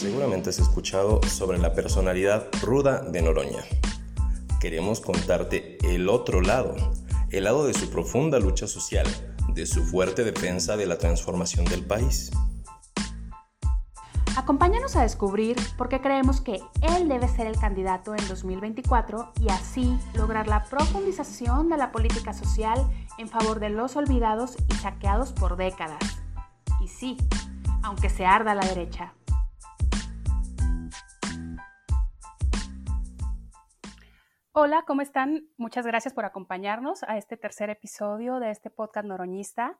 Seguramente has escuchado sobre la personalidad ruda de Noroña. Queremos contarte el otro lado, el lado de su profunda lucha social, de su fuerte defensa de la transformación del país. Acompáñanos a descubrir por qué creemos que él debe ser el candidato en 2024 y así lograr la profundización de la política social en favor de los olvidados y saqueados por décadas. Y sí, aunque se arda la derecha. Hola, ¿cómo están? Muchas gracias por acompañarnos a este tercer episodio de este podcast noroñista.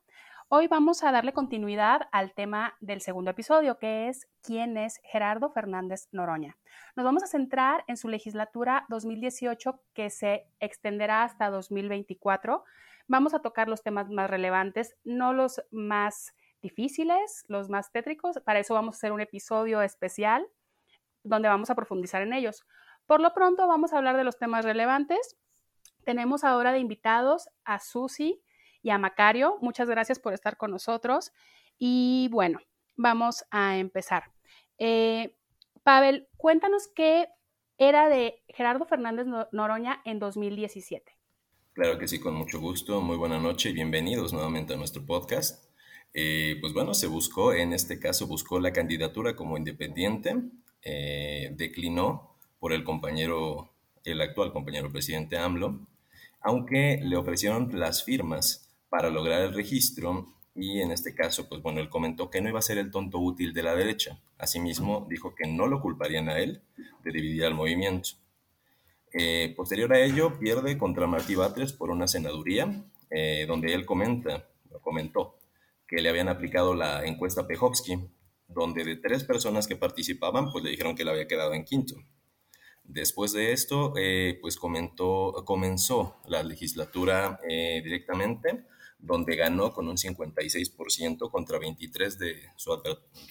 Hoy vamos a darle continuidad al tema del segundo episodio, que es quién es Gerardo Fernández Noroña. Nos vamos a centrar en su legislatura 2018 que se extenderá hasta 2024. Vamos a tocar los temas más relevantes, no los más difíciles, los más tétricos. Para eso vamos a hacer un episodio especial donde vamos a profundizar en ellos. Por lo pronto vamos a hablar de los temas relevantes. Tenemos ahora de invitados a Susi, y a Macario. Muchas gracias por estar con nosotros. Y bueno, vamos a empezar. Eh, Pavel, cuéntanos qué era de Gerardo Fernández Noroña en 2017. Claro que sí, con mucho gusto. Muy buena noche y bienvenidos nuevamente a nuestro podcast. Eh, pues bueno, se buscó, en este caso buscó la candidatura como independiente, eh, declinó por el compañero, el actual compañero presidente AMLO, aunque le ofrecieron las firmas para lograr el registro y en este caso, pues bueno, él comentó que no iba a ser el tonto útil de la derecha. Asimismo, dijo que no lo culparían a él de dividir al movimiento. Eh, posterior a ello, pierde contra Martí Batres por una senaduría, eh, donde él comenta, comentó, que le habían aplicado la encuesta Pejovsky, donde de tres personas que participaban, pues le dijeron que le había quedado en quinto. Después de esto, eh, pues comentó, comenzó la legislatura directamente donde ganó con un 56% contra 23% de su,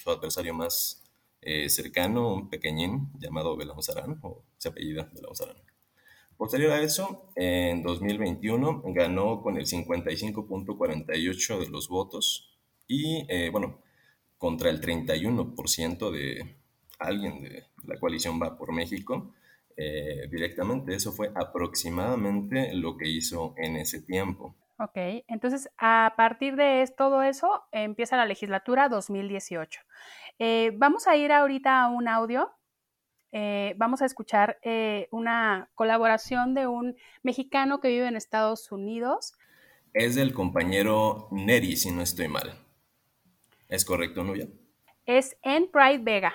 adversario más eh, cercano, un pequeñín llamado Belamuzarán, o se apellida Belamuzarán. Posterior a eso, en 2021 ganó con el 55.48% de los votos y, eh, bueno, contra el 31% de alguien de la coalición Va por México, eh, directamente. Eso fue aproximadamente lo que hizo en ese tiempo. Ok, entonces a partir de todo eso empieza la legislatura 2018. Eh, vamos a ir ahorita a un audio. Eh, vamos a escuchar eh, una colaboración de un mexicano que vive en Estados Unidos. Es del compañero Neri, si no estoy mal. ¿Es correcto, Nubia? Es en Pride Vega.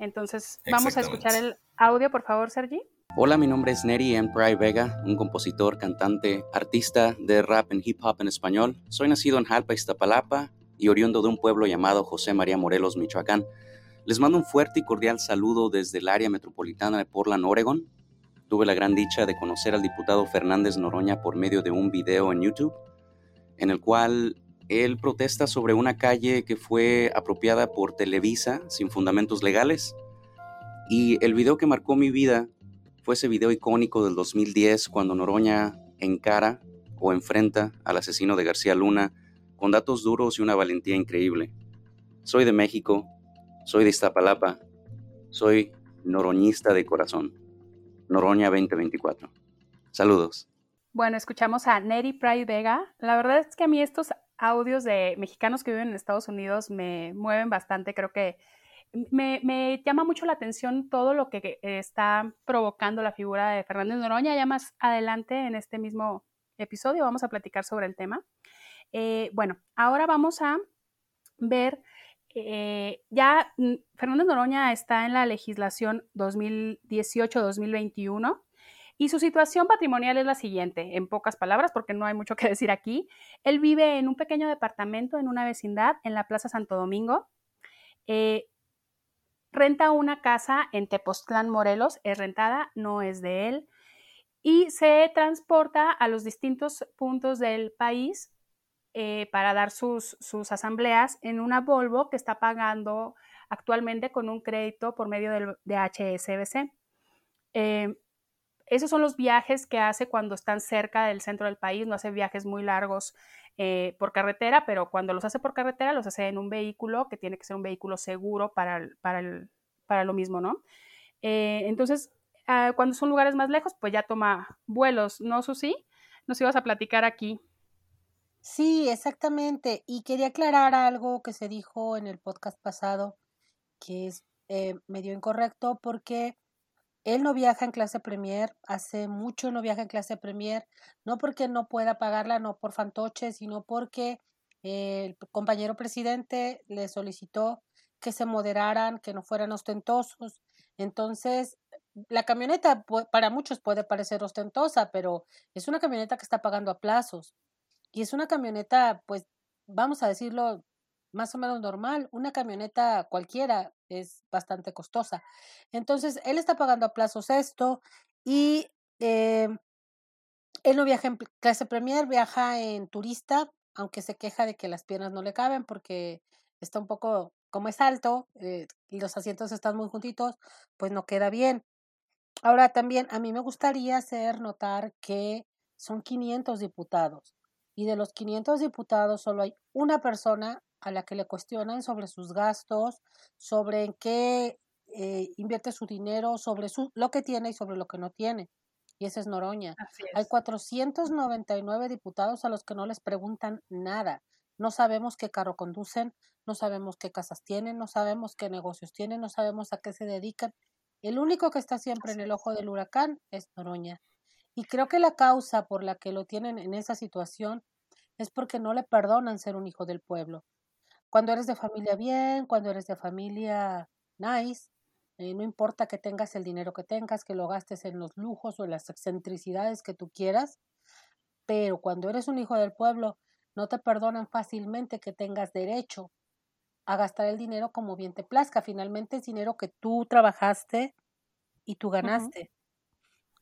Entonces, vamos a escuchar el audio, por favor, Sergi. Hola, mi nombre es Neri Empray Vega, un compositor, cantante, artista de rap y hip hop en español. Soy nacido en Jalpa, Iztapalapa y oriundo de un pueblo llamado José María Morelos, Michoacán. Les mando un fuerte y cordial saludo desde el área metropolitana de Portland, Oregon. Tuve la gran dicha de conocer al diputado Fernández Noroña por medio de un video en YouTube, en el cual él protesta sobre una calle que fue apropiada por Televisa sin fundamentos legales. Y el video que marcó mi vida fue ese video icónico del 2010 cuando Noroña encara o enfrenta al asesino de García Luna con datos duros y una valentía increíble. Soy de México, soy de Iztapalapa, soy noroñista de corazón. Noroña 2024. Saludos. Bueno, escuchamos a Neri Pride Vega. La verdad es que a mí estos audios de mexicanos que viven en Estados Unidos me mueven bastante. Creo que me, llama mucho la atención todo lo que está provocando la figura de Fernández Noroña. Ya más adelante en este mismo episodio vamos a platicar sobre el tema. Eh, bueno, ahora vamos a ver, eh, ya Fernández Noroña está en la legislación 2018-2021 y su situación patrimonial es la siguiente, en pocas palabras, porque no hay mucho que decir aquí. Él vive en un pequeño departamento en una vecindad en la Plaza Santo Domingo. Eh, renta una casa en Tepoztlán, Morelos, es rentada, no es de él, y se transporta a los distintos puntos del país eh, para dar sus, sus, asambleas en una Volvo que está pagando actualmente con un crédito por medio del, de HSBC. Eh, esos son los viajes que hace cuando están cerca del centro del país, no hace viajes muy largos eh, por carretera, pero cuando los hace por carretera los hace en un vehículo que tiene que ser un vehículo seguro para para lo mismo, ¿no? Eh, entonces, ah, cuando son lugares más lejos, pues ya toma vuelos, ¿no, Susi? Nos ibas a platicar aquí. Sí, exactamente. Y quería aclarar algo que se dijo en el podcast pasado, que es eh, medio incorrecto, porque él no viaja en clase Premier, hace mucho no viaja en clase Premier, no porque no pueda pagarla, no por fantoche, sino porque el compañero presidente le solicitó que se moderaran, que no fueran ostentosos. Entonces, la camioneta para muchos puede parecer ostentosa, pero es una camioneta que está pagando a plazos. Y es una camioneta, pues, vamos a decirlo, más o menos normal. Una camioneta cualquiera es bastante costosa. Entonces, él está pagando a plazos esto y eh, él no viaja en clase premier, viaja en turista, aunque se queja de que las piernas no le caben porque está un poco, como es alto eh, y los asientos están muy juntitos, pues no queda bien. Ahora también a mí me gustaría hacer notar que son 500 diputados y de los 500 diputados solo hay una persona a la que le cuestionan sobre sus gastos, sobre en qué eh, invierte su dinero, sobre su, lo que tiene y sobre lo que no tiene. Y ese es Noroña. Hay 499 diputados a los que no les preguntan nada. No sabemos qué carro conducen, no sabemos qué casas tienen, no sabemos qué negocios tienen, no sabemos a qué se dedican. El único que está siempre en el ojo del huracán es Noroña. Y creo que la causa por la que lo tienen en esa situación es porque no le perdonan ser un hijo del pueblo. Cuando eres de familia bien, cuando eres de familia nice, eh, no importa que tengas el dinero que tengas, que lo gastes en los lujos o en las excentricidades que tú quieras, pero cuando eres un hijo del pueblo, no te perdonan fácilmente que tengas derecho a gastar el dinero como bien te plazca. Finalmente es dinero que tú trabajaste y tú ganaste.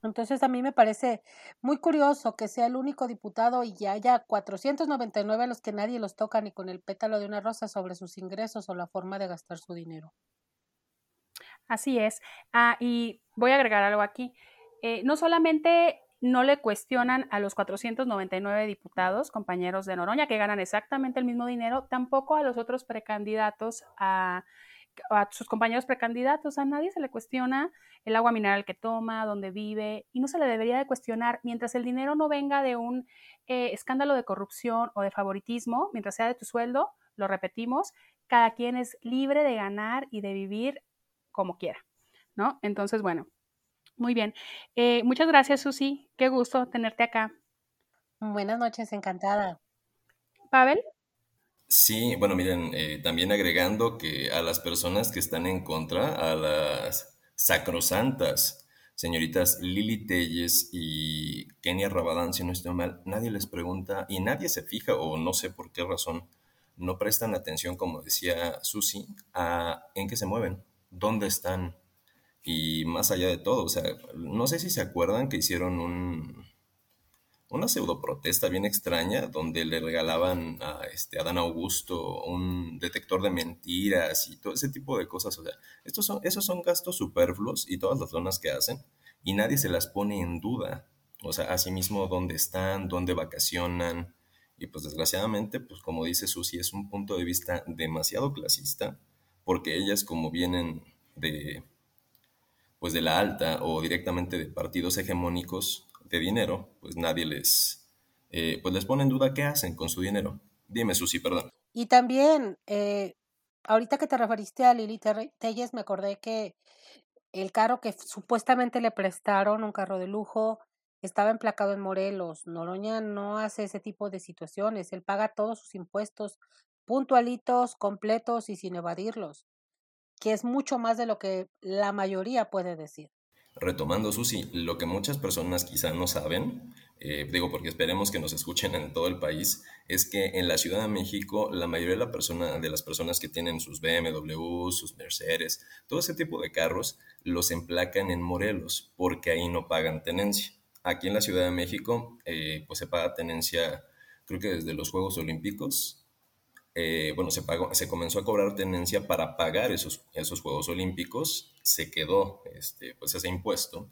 Entonces a mí me parece muy curioso que sea el único diputado y ya haya 499 a los que nadie los toca ni con el pétalo de una rosa sobre sus ingresos o la forma de gastar su dinero. Así es. Ah, y voy a agregar algo aquí. Eh, no solamente no le cuestionan a los 499 diputados, compañeros de Noroña, que ganan exactamente el mismo dinero, tampoco a los otros precandidatos a a sus compañeros precandidatos, a nadie se le cuestiona el agua mineral que toma, dónde vive, y no se le debería de cuestionar mientras el dinero no venga de un eh, escándalo de corrupción o de favoritismo, mientras sea de tu sueldo, lo repetimos, cada quien es libre de ganar y de vivir como quiera, ¿no? Entonces, bueno, muy bien. Eh, muchas gracias, Susi. Qué gusto tenerte acá. Buenas noches, encantada. Pavel. Sí, bueno, miren, eh, también agregando que a las personas que están en contra, a las sacrosantas señoritas Lili Telles y Kenia Rabadán, si no estoy mal, nadie les pregunta y nadie se fija, o no sé por qué razón, no prestan atención, como decía Susi, a en qué se mueven, dónde están y más allá de todo. O sea, no sé si se acuerdan que hicieron un, una pseudo protesta bien extraña donde le regalaban a este Dan Augusto un detector de mentiras y todo ese tipo de cosas. O sea, estos son, esos son gastos superfluos y todas las zonas que hacen y nadie se las pone en duda. O sea, asimismo, dónde están, dónde vacacionan. Y pues desgraciadamente, pues como dice Susi, es un punto de vista demasiado clasista porque ellas como vienen de pues de la alta o directamente de partidos hegemónicos, de dinero, pues nadie les, eh, pues les pone en duda qué hacen con su dinero. Dime, Susi, perdón. Y también, eh, ahorita que te referiste a Lili Telles, me acordé que el carro que supuestamente le prestaron, un carro de lujo, estaba emplacado en Morelos. Noroña no hace ese tipo de situaciones. Él paga todos sus impuestos puntualitos, completos y sin evadirlos, que es mucho más de lo que la mayoría puede decir. Retomando, Susi, lo que muchas personas quizá no saben, eh, digo porque esperemos que nos escuchen en todo el país, es que en la Ciudad de México la mayoría de, las personas que tienen sus BMW, sus Mercedes, todo ese tipo de carros, los emplacan en Morelos porque ahí no pagan tenencia. Aquí en la Ciudad de México, eh, pues se paga tenencia, creo que desde los Juegos Olímpicos, eh, bueno, se, pagó, se comenzó a cobrar tenencia para pagar esos, esos Juegos Olímpicos, se quedó este, pues ese impuesto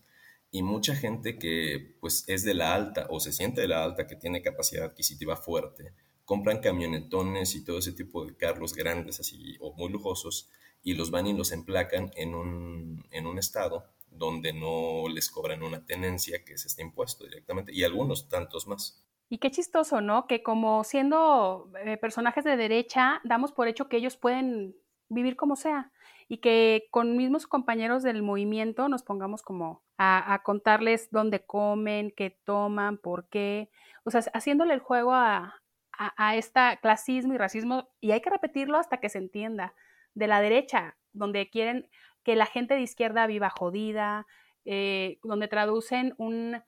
y mucha gente que pues es de la alta o se siente de la alta, que tiene capacidad adquisitiva fuerte, compran camionetones y todo ese tipo de carros grandes así o muy lujosos y los van y los emplacan en un, en un estado donde no les cobran una tenencia que es este impuesto directamente y algunos tantos más. Y qué chistoso, ¿no? Que como siendo eh, personajes de derecha, damos por hecho que ellos pueden vivir como sea y que con mismos compañeros del movimiento nos pongamos como a, contarles dónde comen, qué toman, por qué, o sea, haciéndole el juego a, a, este clasismo y racismo, y hay que repetirlo hasta que se entienda, de la derecha, donde quieren que la gente de izquierda viva jodida, eh, donde traducen un,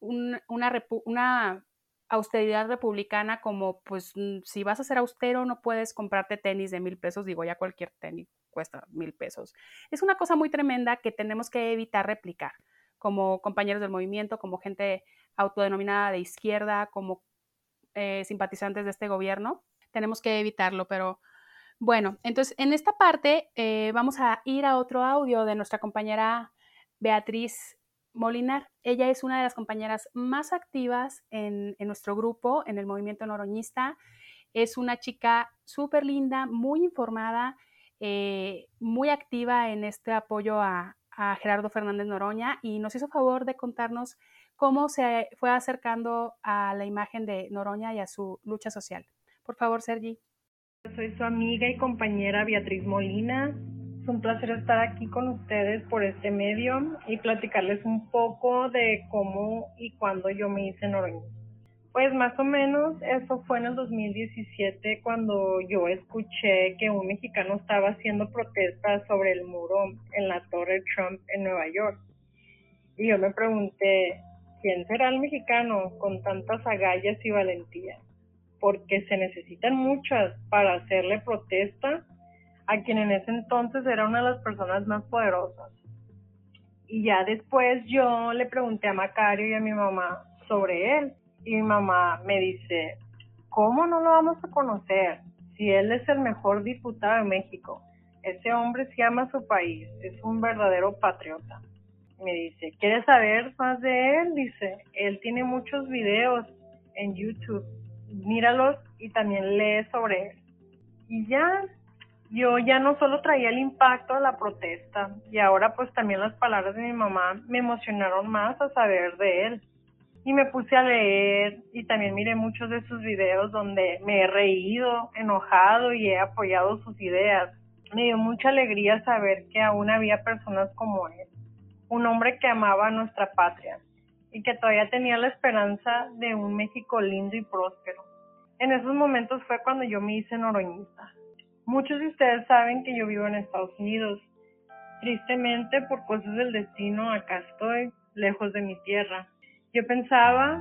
una, una austeridad republicana como, pues, mm, si vas a ser austero no puedes comprarte tenis de mil pesos, digo, ya cualquier tenis cuesta mil pesos. Es una cosa muy tremenda que tenemos que evitar replicar como compañeros del movimiento, como gente autodenominada de izquierda, como eh, simpatizantes de este gobierno. Tenemos que evitarlo, pero bueno, entonces en esta parte eh, vamos a ir a otro audio de nuestra compañera Beatriz Molinar. Ella es una de las compañeras más activas en, nuestro grupo, en el movimiento noroñista. Es una chica súper linda, muy informada, eh, muy activa en este apoyo a, Gerardo Fernández Noroña y nos hizo favor de contarnos cómo se fue acercando a la imagen de Noroña y a su lucha social. Por favor, Sergi. Soy su amiga y compañera Beatriz Molina un placer estar aquí con ustedes por este medio y platicarles un poco de cómo y cuándo yo me hice Noroña. Pues más o menos eso fue en el 2017 cuando yo escuché que un mexicano estaba haciendo protestas sobre el muro en la Torre Trump en Nueva York. Y yo me pregunté, ¿quién será el mexicano con tantas agallas y valentía? Porque se necesitan muchas para hacerle protesta a quien en ese entonces era una de las personas más poderosas. Y ya después yo le pregunté a Macario y a mi mamá sobre él. Y mi mamá me dice, ¿cómo no lo vamos a conocer? Si él es el mejor diputado de México. Ese hombre se ama su país, es un verdadero patriota. Me dice, ¿quieres saber más de él? Dice, él tiene muchos videos en YouTube. Míralos y también lee sobre él. Y ya yo ya no solo traía el impacto de la protesta y ahora pues también las palabras de mi mamá me emocionaron más a saber de él. Y me puse a leer y también miré muchos de sus videos donde me he reído, enojado y he apoyado sus ideas. Me dio mucha alegría saber que aún había personas como él, un hombre que amaba a nuestra patria y que todavía tenía la esperanza de un México lindo y próspero. En esos momentos fue cuando yo me hice noroñista Muchos de ustedes saben que yo vivo en Estados Unidos. Tristemente, por cosas del destino, acá estoy, lejos de mi tierra. Yo pensaba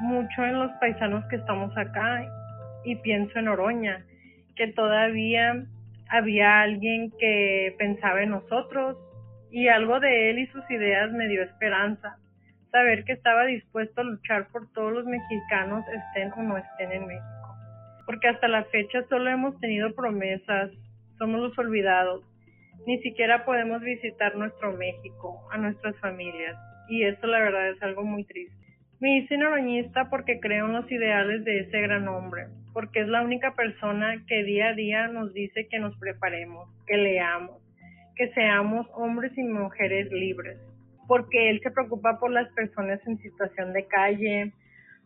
mucho en los paisanos que estamos acá y pienso en Oroña, que todavía había alguien que pensaba en nosotros y algo de él y sus ideas me dio esperanza. Saber que estaba dispuesto a luchar por todos los mexicanos, estén o no estén en México. Porque hasta la fecha solo hemos tenido promesas, somos los olvidados, ni siquiera podemos visitar nuestro México, a nuestras familias, y eso la verdad es algo muy triste. Me hice noroñista porque creo en los ideales de ese gran hombre, porque es la única persona que día a día nos dice que nos preparemos, que leamos, que seamos hombres y mujeres libres, porque él se preocupa por las personas en situación de calle,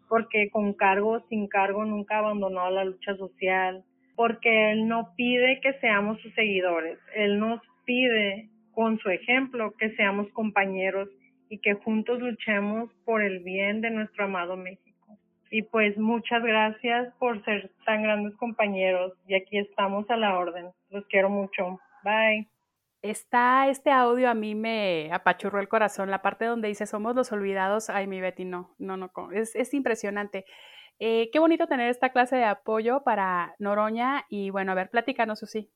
porque con cargo o sin cargo nunca abandonó la lucha social, porque Él no pide que seamos sus seguidores, Él nos pide con su ejemplo que seamos compañeros y que juntos luchemos por el bien de nuestro amado México. Y pues muchas gracias por ser tan grandes compañeros y aquí estamos a la orden. Los quiero mucho. Bye está este audio a mí me apachurró el corazón, la parte donde dice somos los olvidados, ay mi Betty, no, no, no, es, es impresionante. Eh, qué bonito tener esta clase de apoyo para Noroña y bueno, a ver, platícanos, sí.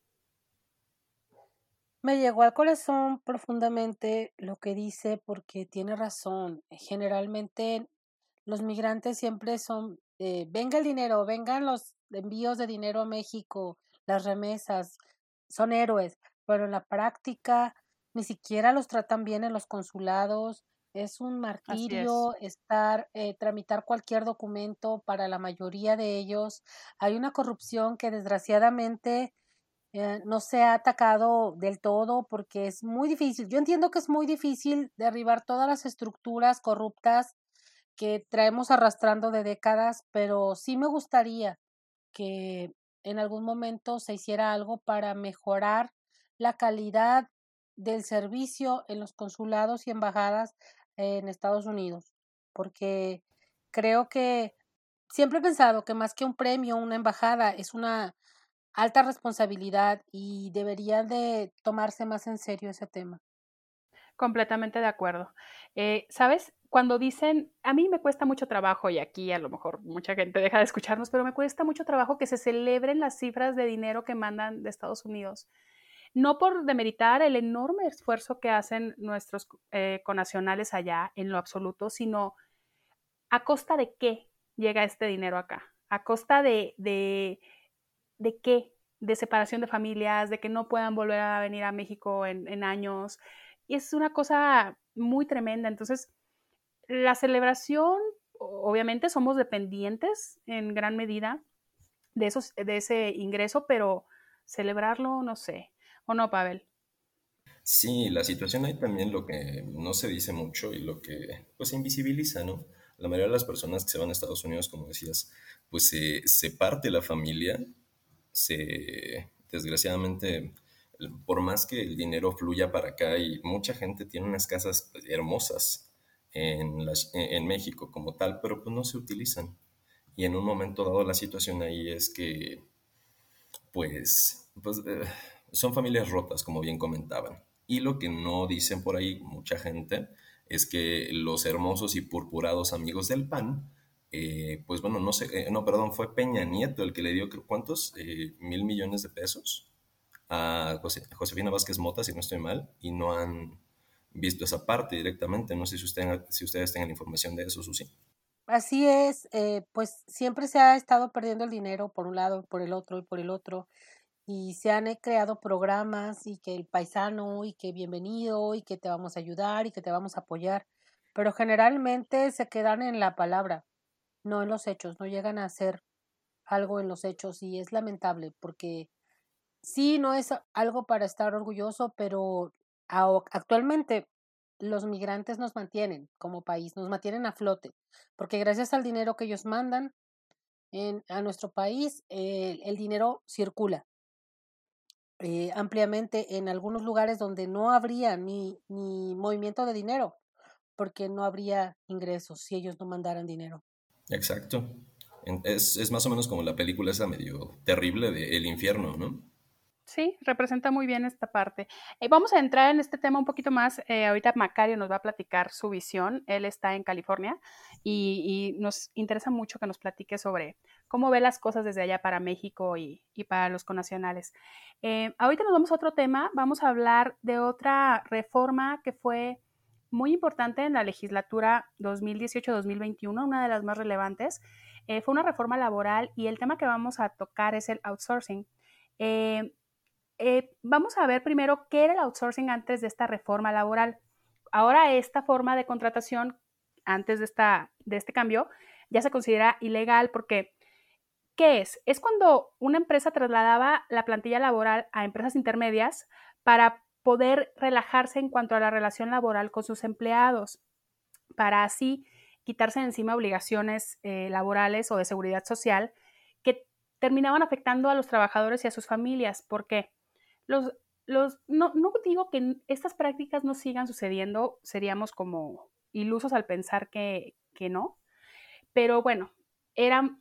Me llegó al corazón profundamente lo que dice porque tiene razón. Generalmente los migrantes siempre son, eh, venga el dinero, vengan los envíos de dinero a México, las remesas, son héroes pero en la práctica ni siquiera los tratan bien en los consulados. Es un martirio estar, eh, tramitar cualquier documento para la mayoría de ellos. Hay una corrupción que desgraciadamente eh, no se ha atacado del todo porque es muy difícil. Yo entiendo que es muy difícil derribar todas las estructuras corruptas que traemos arrastrando de décadas, pero sí me gustaría que en algún momento se hiciera algo para mejorar la calidad del servicio en los consulados y embajadas en Estados Unidos, porque creo que siempre he pensado que más que un premio, una embajada es una alta responsabilidad y debería de tomarse más en serio ese tema. Completamente de acuerdo. Eh, ¿Sabes? Cuando dicen, a mí me cuesta mucho trabajo, y aquí a lo mejor mucha gente deja de escucharnos, pero me cuesta mucho trabajo que se celebren las cifras de dinero que mandan de Estados Unidos. No por demeritar el enorme esfuerzo que hacen nuestros eh, conacionales allá en lo absoluto, sino a costa de qué llega este dinero acá. A costa de, de ¿De qué? De separación de familias, de que no puedan volver a venir a México en, años. Y es una cosa muy tremenda. Entonces, la celebración, obviamente somos dependientes en gran medida de, esos, de ese ingreso, pero celebrarlo, no sé. ¿O no, Pavel? Sí, la situación hay también lo que no se dice mucho y lo que pues se invisibiliza, ¿no? La mayoría de las personas que se van a Estados Unidos, como decías, pues se parte la familia se, desgraciadamente, por más que el dinero fluya para acá y mucha gente tiene unas casas hermosas en, en México como tal, pero pues no se utilizan. Y en un momento dado la situación ahí es que, pues, pues eh, son familias rotas, como bien comentaban. Y lo que no dicen por ahí mucha gente es que los hermosos y purpurados amigos del PAN eh, pues bueno, no sé, eh, no, perdón, fue Peña Nieto el que le dio, ¿cuántos? Eh, mil millones de pesos a Josefina Vázquez Mota, si no estoy mal, y no han visto esa parte directamente. No sé si, si ustedes tengan información de eso, Susi. Así es, pues siempre se ha estado perdiendo el dinero por un lado, por el otro y por el otro, y se han creado programas y que el paisano y que bienvenido y que te vamos a ayudar y que te vamos a apoyar, pero generalmente se quedan en la palabra no en los hechos, no llegan a hacer algo en los hechos y es lamentable porque sí, no es algo para estar orgulloso, pero actualmente los migrantes nos mantienen como país, nos mantienen a flote, porque gracias al dinero que ellos mandan en, a nuestro país, el dinero circula eh, ampliamente en algunos lugares donde no habría ni, ni movimiento de dinero, porque no habría ingresos si ellos no mandaran dinero. Exacto. Es, es, más o menos como la película esa medio terrible de El infierno, ¿no? Sí, representa muy bien esta parte. Eh, vamos a entrar en este tema un poquito más. Eh, ahorita Macario nos va a platicar su visión. Él está en California y, nos interesa mucho que nos platique sobre cómo ve las cosas desde allá para México y, y para los conacionales. Eh, ahorita nos vamos a otro tema. Vamos a hablar de otra reforma que fue muy importante en la legislatura 2018-2021, una de las más relevantes. Eh, fue una reforma laboral y el tema que vamos a tocar es el outsourcing. Eh, eh, vamos a ver primero qué era el outsourcing antes de esta reforma laboral. Ahora esta forma de contratación, antes de, esta, de este cambio, ya se considera ilegal porque, ¿qué es? Es cuando una empresa trasladaba la plantilla laboral a empresas intermedias para poder relajarse en cuanto a la relación laboral con sus empleados, para así quitarse encima obligaciones eh, laborales o de seguridad social que terminaban afectando a los trabajadores y a sus familias, porque los, los, no, no digo que estas prácticas no sigan sucediendo, seríamos como ilusos al pensar que, que no, pero bueno, era,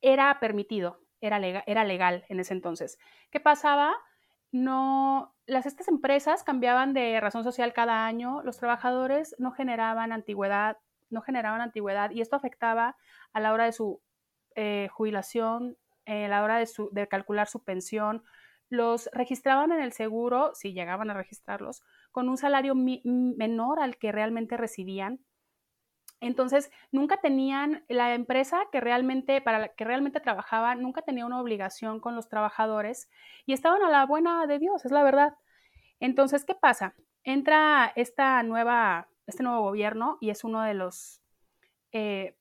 era permitido, era era legal en ese entonces. ¿Qué pasaba? No, las, estas empresas cambiaban de razón social cada año, los trabajadores no generaban antigüedad, no generaban antigüedad y esto afectaba a la hora de su eh, jubilación, eh, a la hora de, su, de calcular su pensión, los registraban en el seguro, si llegaban a registrarlos, con un salario menor al que realmente recibían entonces, nunca tenían, la empresa que realmente, para la que realmente trabajaba, nunca tenía una obligación con los trabajadores y estaban a la buena de Dios, es la verdad. Entonces, ¿qué pasa? Entra esta nueva, este nuevo gobierno y es uno de los, eh,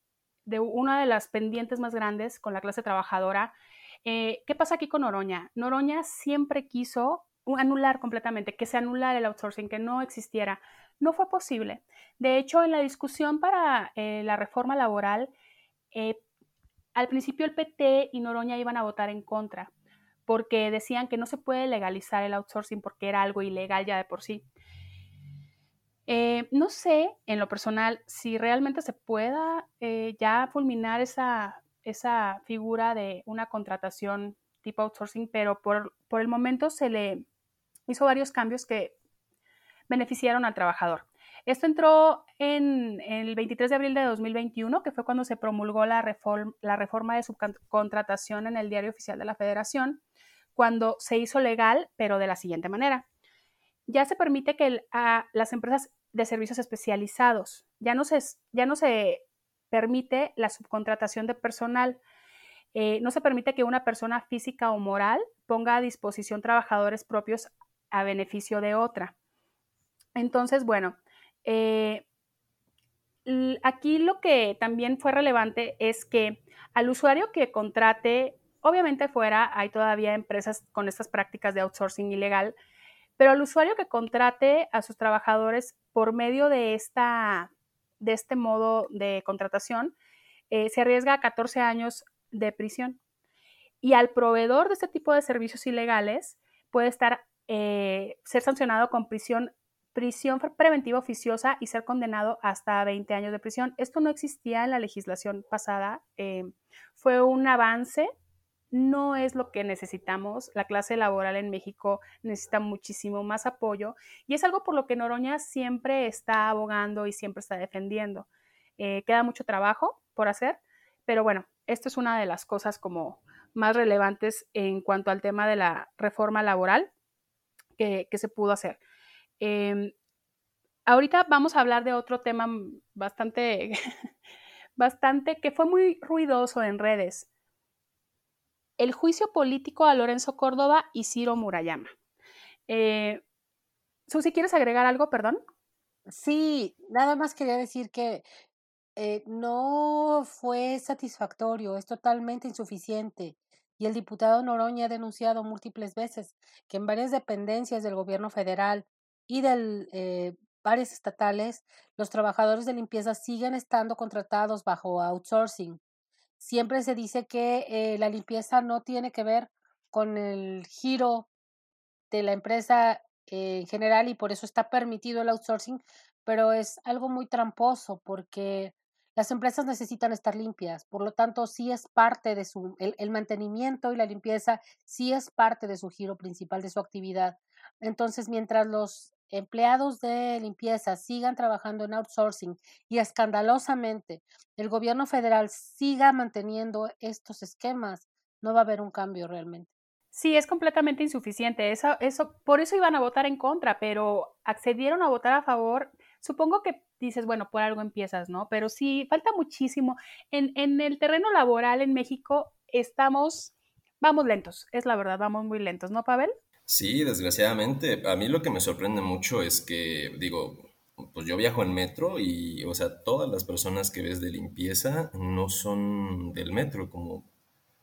de una de las pendientes más grandes con la clase trabajadora. Eh, ¿Qué pasa aquí con Noroña? Noroña siempre quiso anular completamente, que se anulara el outsourcing, que no existiera. No fue posible. De hecho, en la discusión para eh, la reforma laboral, eh, al principio el PT y Noroña iban a votar en contra, porque decían que no se puede legalizar el outsourcing porque era algo ilegal ya de por sí. Eh, no sé, en lo personal, si realmente se pueda ya fulminar esa, esa figura de una contratación tipo outsourcing, pero por, por el momento se le hizo varios cambios que beneficiaron al trabajador. Esto entró en, el 23 de abril de 2021, que fue cuando se promulgó la, reforma de subcontratación en el Diario Oficial de la Federación, cuando se hizo legal, pero de la siguiente manera. Ya se permite que a las empresas de servicios especializados, ya no se, ya no se permite la subcontratación de personal, eh, no se permite que una persona física o moral ponga a disposición trabajadores propios a beneficio de otra. Entonces, bueno, eh, aquí lo que también fue relevante es que al usuario que contrate, obviamente fuera, hay todavía empresas con estas prácticas de outsourcing ilegal, pero al usuario que contrate a sus trabajadores por medio de, esta, de este modo de contratación, eh, se arriesga a 14 años de prisión. Y al proveedor de este tipo de servicios ilegales puede estar, eh, ser sancionado con prisión prisión preventiva oficiosa y ser condenado hasta 20 años de prisión. Esto no existía en la legislación pasada. Eh, fue un avance. No es lo que necesitamos. La clase laboral en México necesita muchísimo más apoyo y es algo por lo que Noroña siempre está abogando y siempre está defendiendo. Eh, queda mucho trabajo por hacer, pero bueno, esto es una de las cosas como más relevantes en cuanto al tema de la reforma laboral que se pudo hacer. Em, ahorita vamos a hablar de otro tema bastante, bastante, que fue muy ruidoso en redes. El juicio político a Lorenzo Córdoba y Ciro Murayama. Eh, Susi, ¿quieres agregar algo, perdón? Sí, nada más quería decir que eh, no fue satisfactorio, es totalmente insuficiente. Y el diputado Noroña ha denunciado múltiples veces que en varias dependencias del gobierno federal y de eh, estatales, los trabajadores de limpieza siguen estando contratados bajo outsourcing. Siempre se dice que eh, la limpieza no tiene que ver con el giro de la empresa en general y por eso está permitido el outsourcing, pero es algo muy tramposo porque las empresas necesitan estar limpias, por lo tanto sí es parte de su, el mantenimiento y la limpieza sí es parte de su giro principal, de su actividad. Entonces, mientras los empleados de limpieza sigan trabajando en outsourcing y escandalosamente el gobierno federal siga manteniendo estos esquemas, no va a haber un cambio realmente. Sí, es completamente insuficiente. Eso, eso, por eso iban a votar en contra, pero accedieron a votar a favor. Supongo que dices, bueno, por algo empiezas, ¿no? Pero sí, falta muchísimo. En, en el terreno laboral en México estamos, vamos lentos, es la verdad, vamos muy lentos, ¿no, Pavel? Sí, desgraciadamente. A mí lo que me sorprende mucho es que, digo, pues yo viajo en metro y, o sea, todas las personas que ves de limpieza no son del metro, como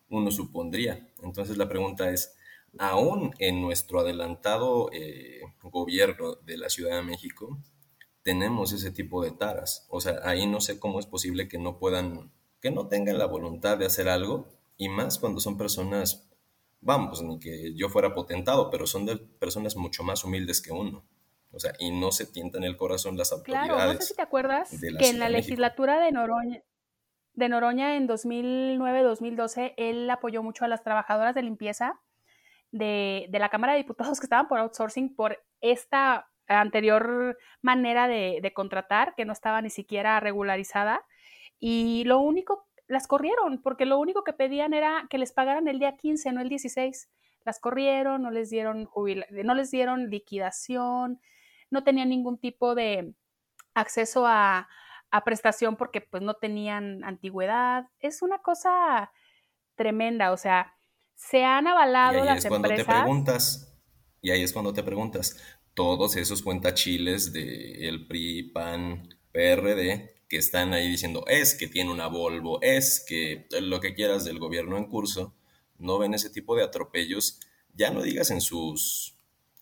uno supondría. Entonces la pregunta es, aún en nuestro adelantado eh, gobierno de la Ciudad de México, tenemos ese tipo de taras. O sea, ahí no sé cómo es posible que no puedan, que no tengan la voluntad de hacer algo, y más cuando son personas vamos, ni que yo fuera potentado, pero son de personas mucho más humildes que uno. O sea, y no se tientan el corazón las autoridades. Claro, no sé si te acuerdas que en la legislatura de Noroña, de Noroña en 2009-2012, él apoyó mucho a las trabajadoras de limpieza de, de, la Cámara de Diputados que estaban por outsourcing por esta anterior manera de, de contratar que no estaba ni siquiera regularizada. Y lo único las corrieron, porque lo único que pedían era que les pagaran el día 15, no el 16. Las corrieron, no les dieron no les dieron liquidación, no tenían ningún tipo de acceso a, prestación porque pues no tenían antigüedad. Es una cosa tremenda, o sea, se han avalado y ahí es cuando te preguntas, y ahí es cuando te preguntas, todos esos cuentachiles de el PRI, PAN, PRD, que están ahí diciendo es que tiene una Volvo, es que lo que quieras del gobierno en curso, no ven ese tipo de atropellos, ya no digas en sus,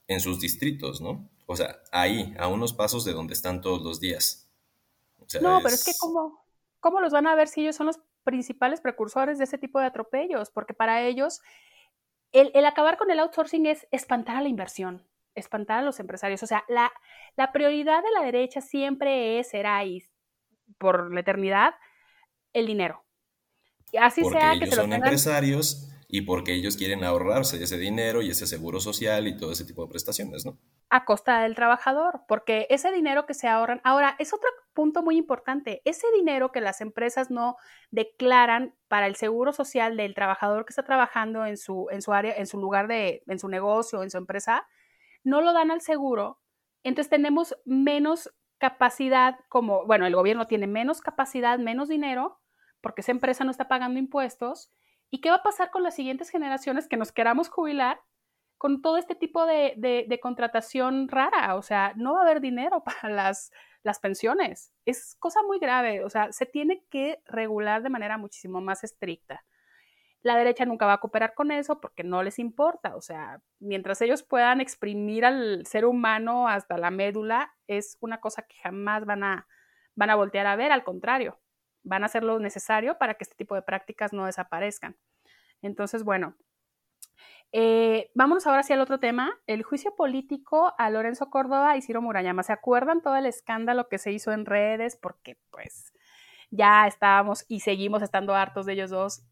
en sus distritos, ¿no? O sea, ahí, a unos pasos de donde están todos los días. no, pero es que ¿cómo, ¿cómo los van a ver si ellos son los principales precursores de ese tipo de atropellos? Porque para ellos el, el acabar con el outsourcing es espantar a la inversión, espantar a los empresarios. O sea, la, la prioridad de la derecha siempre es, será y por la eternidad, el dinero. Así porque sea ellos que son empresarios y porque ellos quieren ahorrarse ese dinero y ese seguro social y todo ese tipo de prestaciones, ¿no? A costa del trabajador, porque ese dinero que se ahorran, ahora es otro punto muy importante, ese dinero que las empresas no declaran para el seguro social del trabajador que está trabajando en su, en su área, en su lugar de, en su negocio, en su empresa, no lo dan al seguro, entonces tenemos menos capacidad como, bueno, el gobierno tiene menos capacidad, menos dinero, porque esa empresa no está pagando impuestos. ¿Y qué va a pasar con las siguientes generaciones que nos queramos jubilar con todo este tipo de, contratación rara? O sea, no va a haber dinero para las, las pensiones. Es cosa muy grave. O sea, se tiene que regular de manera muchísimo más estricta. La derecha nunca va a cooperar con eso porque no les importa. O sea, mientras ellos puedan exprimir al ser humano hasta la médula, es una cosa que jamás van a, van a voltear a ver. Al contrario, van a hacer lo necesario para que este tipo de prácticas no desaparezcan. Entonces, bueno, eh, vámonos ahora hacia el otro tema, el juicio político a Lorenzo Córdoba y Ciro Murayama. ¿Se acuerdan todo el escándalo que se hizo en redes? Porque pues ya estábamos y seguimos estando hartos de ellos dos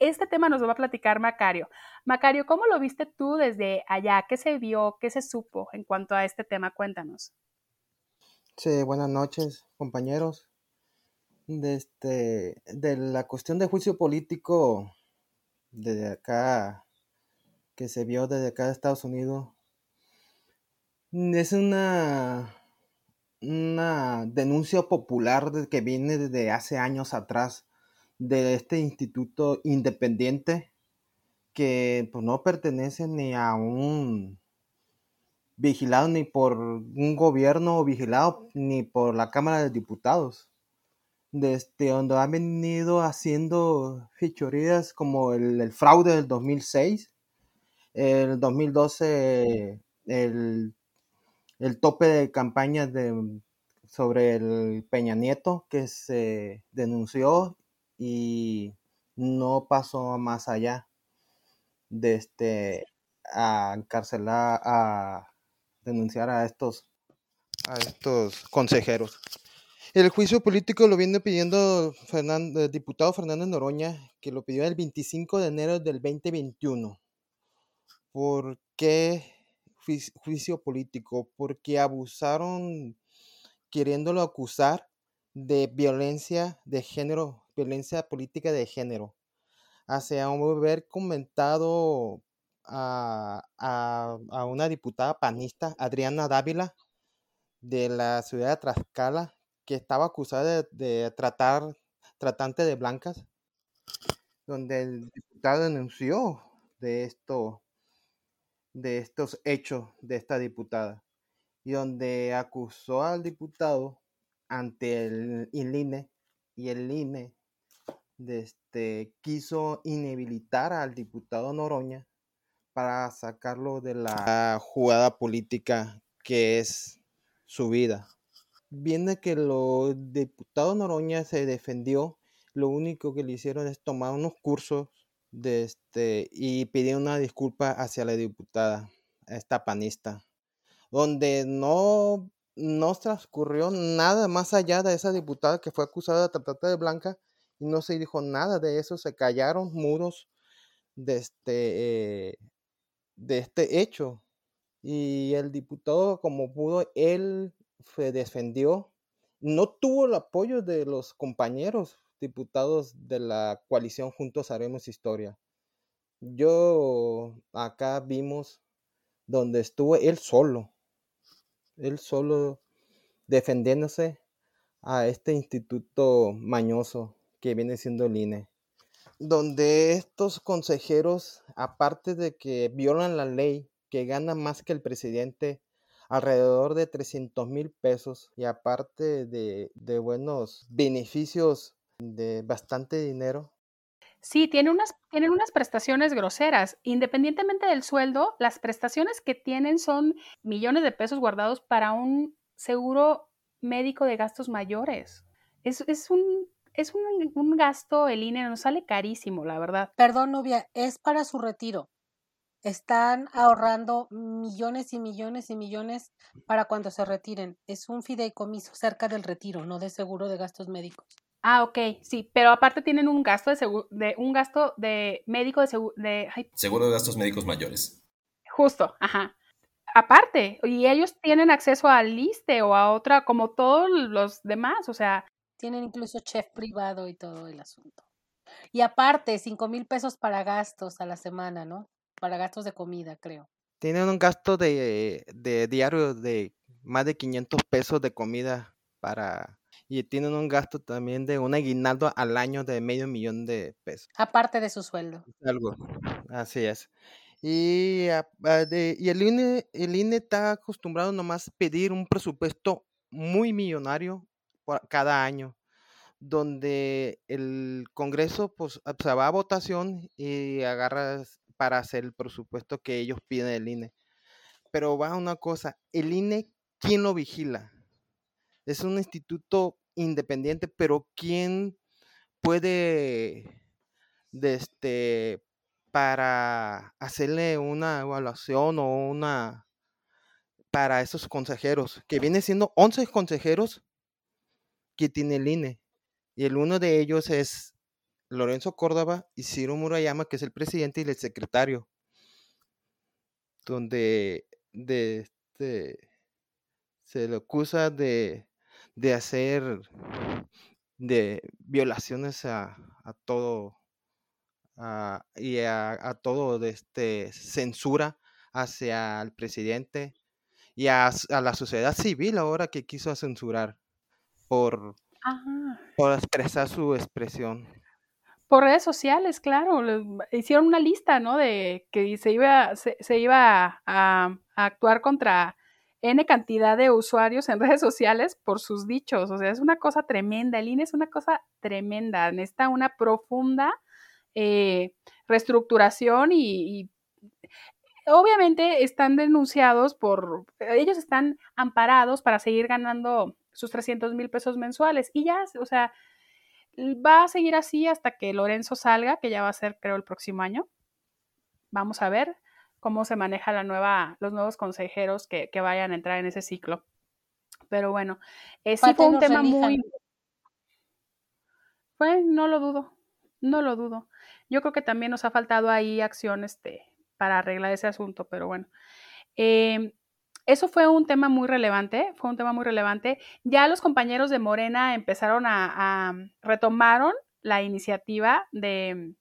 este tema nos lo va a platicar Macario. Macario, ¿cómo lo viste tú desde allá? ¿Qué se vio? ¿Qué se supo en cuanto a este tema? Cuéntanos. Sí, buenas noches, compañeros. De, este, de la cuestión de juicio político desde acá, que se vio desde acá de Estados Unidos, es una, una denuncia popular que viene desde hace años atrás de este instituto independiente que pues, no pertenece ni a un vigilado ni por un gobierno vigilado ni por la Cámara de Diputados. Desde donde han venido haciendo fechorías como el, fraude del 2006, el 2012 el, el tope de campaña de, sobre el Peña Nieto que se denunció y no pasó más allá de este a encarcelar a denunciar a estos a estos consejeros. El juicio político lo viene pidiendo el diputado Fernández Noroña, que lo pidió el 25 de enero del 2021. ¿Por qué juicio político? Porque abusaron queriéndolo acusar de violencia de género violencia política de género, hacia haber comentado a, una diputada panista, Adriana Dávila, de la ciudad de Tlaxcala, que estaba acusada de, tratar tratante de blancas, donde el diputado denunció de esto, de estos hechos de esta diputada, y donde acusó al diputado ante el INE y el INE este, quiso inhabilitar al diputado Noroña para sacarlo de la jugada política que es su vida. Viene que el diputado Noroña se defendió, lo único que le hicieron es tomar unos cursos de este, y pedir una disculpa hacia la diputada, esta panista, donde no, no transcurrió nada más allá de esa diputada que fue acusada de tratarte de blanca, y no se dijo nada de eso, se callaron muros de este, eh, de este hecho. Y el diputado, como pudo, él se defendió. No tuvo el apoyo de los compañeros diputados de la coalición Juntos Haremos Historia. Yo acá vimos donde estuvo él solo, él solo defendiéndose a este instituto mañoso que viene siendo el INE, donde estos consejeros, aparte de que violan la ley, que ganan más que el presidente, alrededor de 300 mil pesos, y aparte de, buenos beneficios de bastante dinero, Sí, tiene unas, tienen unas prestaciones groseras. Independientemente del sueldo, las prestaciones que tienen son millones de pesos guardados para un seguro médico de gastos mayores. Es, es un, es un, un gasto, el INE nos sale carísimo, la verdad. Perdón, novia, es para su retiro. Están ahorrando millones y millones y millones para cuando se retiren. Es un fideicomiso cerca del retiro, no de seguro de gastos médicos. Ah, ok, sí, pero aparte tienen un gasto de, seguro, de un gasto de médico de seguro de ay, Seguro de gastos médicos mayores. justo, ajá. Aparte, y ellos tienen acceso al liste o a otra, como todos los demás, o sea, Tienen incluso chef privado y todo el asunto. Y aparte, cinco mil pesos para gastos a la semana, ¿no? Para gastos de comida, creo. Tienen un gasto de, de diario de más de 500 pesos de comida para... Y tienen un gasto también de un aguinaldo al año de medio millón de pesos. Aparte de su sueldo. Algo. Así es. Y, y el INE, el INE está acostumbrado nomás a pedir un presupuesto muy millonario cada año, donde el Congreso pues se va a votación y agarra para hacer el presupuesto que ellos piden del INE. Pero va una cosa, el INE, ¿quién lo vigila? Es un instituto independiente, pero ¿quién puede de este para hacerle una evaluación o una para esos consejeros, que viene siendo 11 consejeros que tiene el INE. Y el uno de ellos es Lorenzo Córdoba y Ciro Murayama, que es el presidente y el secretario. Donde de este, se le acusa de, de hacer de violaciones a, a todo a- y a, todo de este censura hacia el presidente y a la sociedad civil ahora que quiso censurar por, por expresar su expresión. por redes sociales, claro, hicieron una lista, ¿no? De que se iba, se, se iba a, a actuar contra N cantidad de usuarios en redes sociales por sus dichos. O sea, es una cosa tremenda. El INE es una cosa tremenda. Necesita una profunda eh, reestructuración y, y obviamente están denunciados por, ellos están amparados para seguir ganando sus 300 mil pesos mensuales y ya, o sea, va a seguir así hasta que Lorenzo salga, que ya va a ser creo el próximo año. Vamos a ver cómo se maneja la nueva, los nuevos consejeros que, que vayan a entrar en ese ciclo. Pero bueno, eh, sí fue un tema muy... Fue, no lo dudo, no lo dudo. Yo creo que también nos ha faltado ahí acción este, para arreglar ese asunto, pero bueno. Eh, eso fue un tema muy relevante, fue un tema muy relevante. Ya los compañeros de Morena empezaron a, a retomaron la iniciativa de,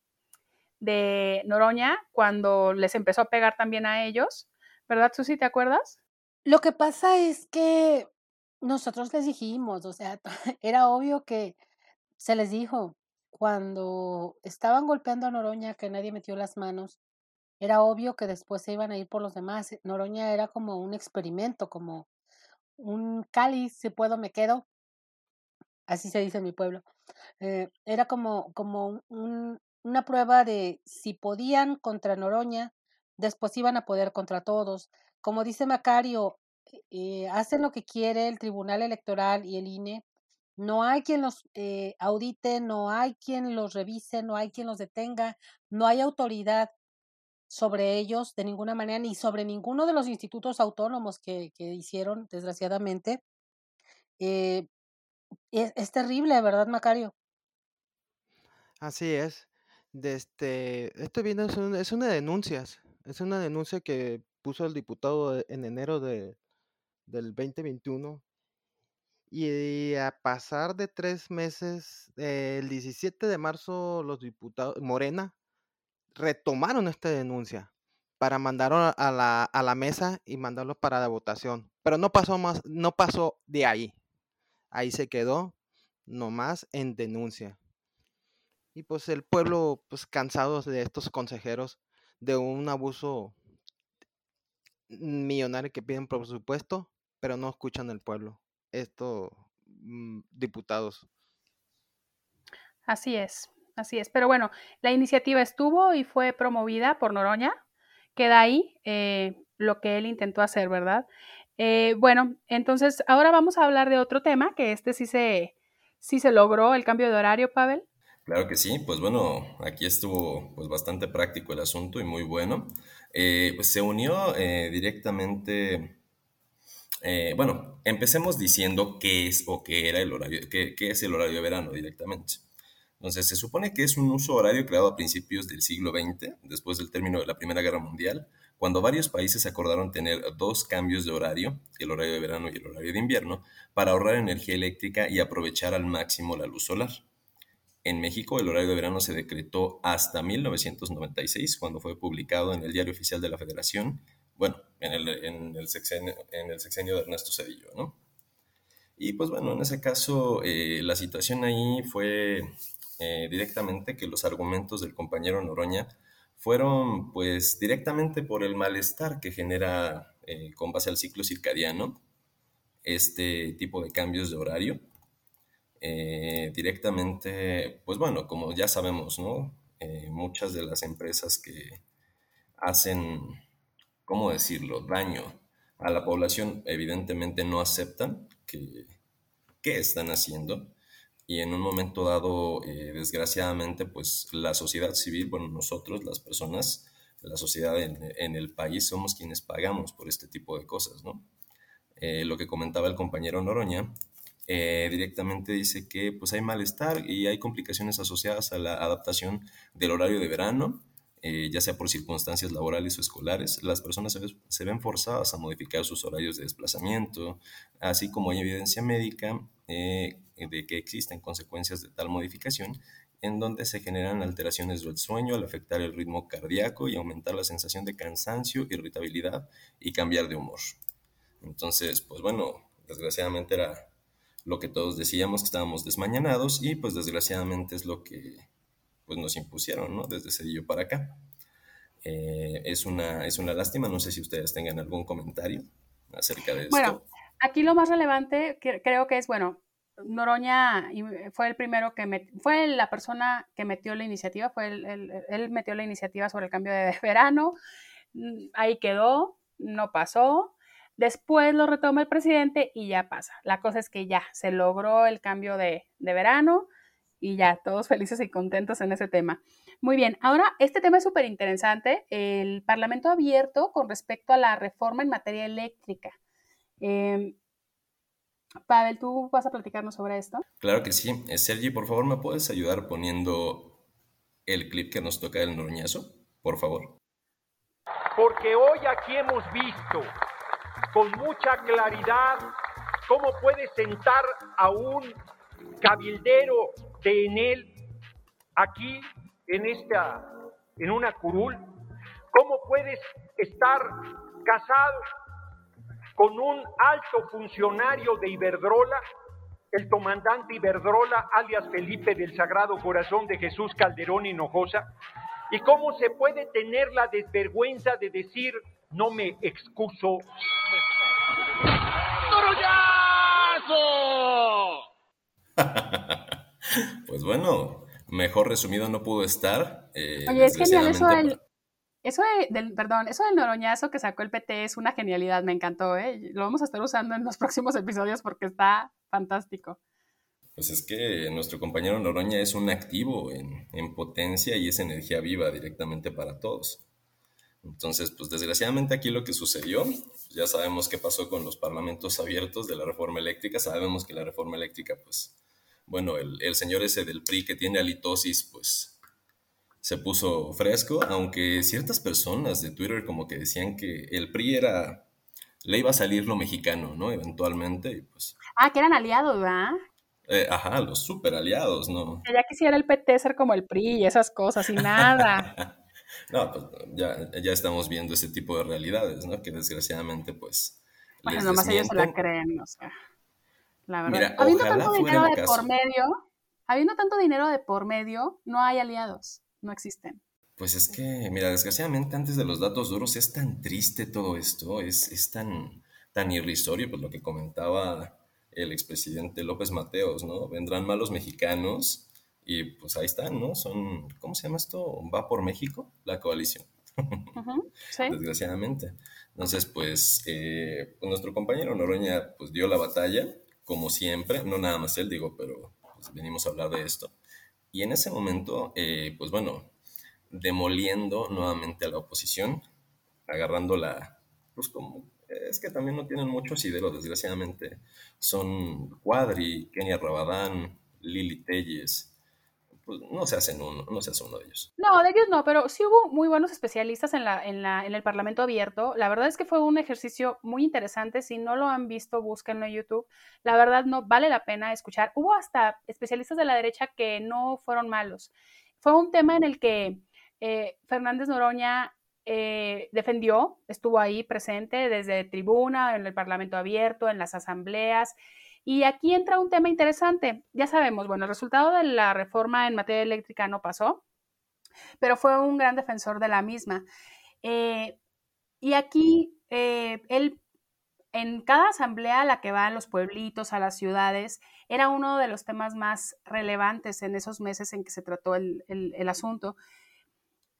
de Noroña cuando les empezó a pegar también a ellos, ¿verdad, Susi? ¿Te acuerdas? Lo que pasa es que nosotros les dijimos, o sea, era obvio que se les dijo cuando estaban golpeando a Noroña que nadie metió las manos, era obvio que después se iban a ir por los demás. Noroña era como un experimento, como un cáliz, si puedo me quedo, así se dice en mi pueblo. Eh, era como, como un, una prueba de si podían contra Noroña, después iban a poder contra todos. Como dice Macario, eh, hacen lo que quiere el Tribunal Electoral y el INE. No hay quien los eh, audite, no hay quien los revise, no hay quien los detenga, no hay autoridad sobre ellos de ninguna manera, ni sobre ninguno de los institutos autónomos que, que hicieron, desgraciadamente. Eh, es, es terrible, ¿verdad, Macario? Así es. Este, esto viene, es, un- es una denuncia, es una denuncia que puso el diputado en enero de, del 2021 y a pasar de tres meses, el 17 de marzo los diputados, Morena, retomaron esta denuncia para mandarlo a la, a la mesa y mandarlo para la votación. Pero no pasó más, no pasó de ahí. Ahí se quedó nomás en denuncia. Y pues el pueblo, pues cansados de estos consejeros, de un abuso millonario que piden presupuesto, pero no escuchan al pueblo. Estos mm, diputados. Así es, así es. Pero bueno, la iniciativa estuvo y fue promovida por Noroña. Queda ahí eh, lo que él intentó hacer, ¿verdad? Eh, bueno, entonces ahora vamos a hablar de otro tema, que este sí se, sí se logró, el cambio de horario, Pavel. Claro que sí, pues bueno, aquí estuvo pues bastante práctico el asunto y muy bueno. Eh, pues se unió directamente eh, bueno, empecemos diciendo qué es o qué era el horario, qué, es el horario de verano directamente. Entonces, se supone que es un uso horario creado a principios del siglo XX, después del término de la Primera Guerra Mundial, cuando varios países acordaron tener dos cambios de horario, el horario de verano y el horario de invierno, para ahorrar energía eléctrica y aprovechar al máximo la luz solar. En México, el horario de verano se decretó hasta 1996, cuando fue publicado en el Diario Oficial de la Federación bueno, en el, en el, sexenio, en el sexenio de Ernesto Cedillo, ¿no? Y pues bueno, en ese caso eh, la situación ahí fue eh, directamente que los argumentos del compañero Noroña fueron pues directamente por el malestar que genera eh, con base al ciclo circadiano este tipo de cambios de horario. directamente, pues bueno, como ya sabemos, ¿no? muchas de las empresas que hacen ¿cómo decirlo?, daño a la población, evidentemente no aceptan que, qué están haciendo. Y en un momento dado, eh, desgraciadamente, pues la sociedad civil, bueno, nosotros, las personas, la sociedad en, el país, somos quienes pagamos por este tipo de cosas, ¿no? Eh, lo que comentaba el compañero Noroña, eh, directamente dice que pues hay malestar y hay complicaciones asociadas a la adaptación del horario de verano eh, ya sea por circunstancias laborales o escolares, las personas se, ven forzadas a modificar sus horarios de desplazamiento, así como hay evidencia médica eh, de que existen consecuencias de tal modificación en donde se generan alteraciones del sueño al afectar el ritmo cardíaco y aumentar la sensación de cansancio, irritabilidad y cambiar de humor. Entonces, pues bueno, desgraciadamente era lo que todos decíamos, que estábamos desmañanados y pues desgraciadamente es lo que pues nos impusieron, ¿no? Desde Cedillo para acá. Eh, es, una, es una lástima, no sé si ustedes tengan algún comentario acerca de esto. Bueno, aquí lo más relevante creo que es, bueno, Noroña fue el primero que fue la persona que metió la iniciativa, fue él metió la iniciativa sobre el cambio de verano, mm, ahí quedó, no pasó, después lo retoma el presidente y ya pasa. La cosa es que ya se logró el cambio de, de verano, y ya, todos felices y contentos en ese tema. Muy bien, ahora este tema es súper interesante, el Parlamento abierto con respecto a la reforma en materia eléctrica. Eh, Pavel, ¿tú vas a platicarnos sobre esto? Claro que sí. Eh, Sergi, por favor, ¿me puedes ayudar poniendo el clip que nos toca del noroñazo? Por favor. Porque hoy aquí hemos visto con mucha claridad cómo puede sentar a un cabildero en él, aquí, en esta, en una curul? ¿Cómo puedes estar casado con un alto funcionario de Iberdrola, el comandante Iberdrola, alias Felipe del Sagrado Corazón de Jesús Calderón Hinojosa? ¿Y cómo se puede tener la desvergüenza de decir, no me excuso? Pues bueno, mejor resumido no pudo estar. Eh, Oye, es genial eso del, eso del, perdón, eso del noroñazo que sacó el PT es una genialidad, me encantó, ¿eh? Lo vamos a estar usando en los próximos episodios porque está fantástico. Pues es que nuestro compañero Noroña es un activo en, en potencia y es energía viva directamente para todos. Entonces, pues desgraciadamente aquí lo que sucedió, ya sabemos qué pasó con los parlamentos abiertos de la reforma eléctrica, sabemos que la reforma eléctrica pues bueno, el, señor ese del PRI que tiene halitosis, pues se puso fresco, aunque ciertas personas de Twitter como que decían que el PRI era, le iba a salir lo mexicano, ¿no? Eventualmente, y pues... Ah, que eran aliados, ¿verdad? Eh, ajá, los super aliados, ¿no? Que ya quisiera el PT ser como el PRI y esas cosas y nada. no, pues ya, ya estamos viendo ese tipo de realidades, ¿no? Que desgraciadamente, pues... Bueno, nomás ellos se la creen, o sea la verdad. habiendo tanto dinero de por medio, habiendo tanto dinero de por medio, no hay aliados, no existen. Pues es que, mira, desgraciadamente antes de los datos duros es tan triste todo esto, es, es tan, tan irrisorio, pues lo que comentaba el expresidente López Mateos, ¿no? Vendrán malos mexicanos Y pues ahí están, ¿no? Son, ¿cómo se llama esto? Va por México, la coalición. Desgraciadamente. Entonces, pues, eh, pues, nuestro compañero Noroña pues dio la batalla, como siempre, no nada más él, digo, pero pues, venimos a hablar de esto. Y en ese momento, eh, pues bueno, demoliendo nuevamente a la oposición, agarrando la, pues como, es que también no tienen mucho asidero, desgraciadamente. Son Cuadri, Kenia Rabadán, Lili Telles, pues no se hacen uno, no se hace uno de ellos. No, de ellos no, pero sí hubo muy buenos especialistas en, la, en, la, en el Parlamento abierto. La verdad es que fue un ejercicio muy interesante. Si no lo han visto, búsquenlo en YouTube. La verdad no vale la pena escuchar. Hubo hasta especialistas de la derecha que no fueron malos. Fue un tema en el que eh, Fernández Noroña eh, defendió, estuvo ahí presente desde tribuna, en el Parlamento abierto, en las asambleas. Y aquí entra un tema interesante. Ya sabemos, bueno, el resultado de la reforma en materia eléctrica no pasó, pero fue un gran defensor de la misma. Eh, y aquí él, en cada asamblea a la que va, los pueblitos, a las ciudades, era uno de los temas más relevantes en esos meses en que se trató el, el asunto.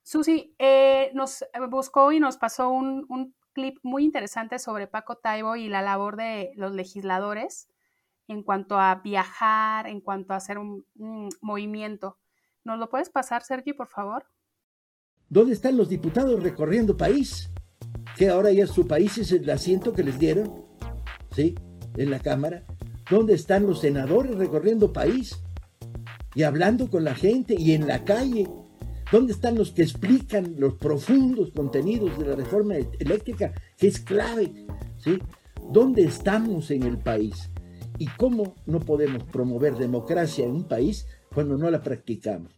Susi eh, nos buscó y nos pasó un, clip muy interesante sobre Paco Taibo y la labor de los legisladores en cuanto a viajar, en cuanto a hacer un, movimiento. ¿Nos lo puedes pasar, Sergio, por favor? ¿Dónde están los diputados recorriendo país? Que ahora ya su país es el asiento que les dieron, ¿sí? En la Cámara. ¿Dónde están los senadores recorriendo país? Y hablando con la gente y en la calle ¿Dónde están los que explican los profundos contenidos de la reforma eléctrica, que es clave? ¿sí? ¿Dónde estamos en el país? ¿Y cómo no podemos promover democracia en un país cuando no la practicamos?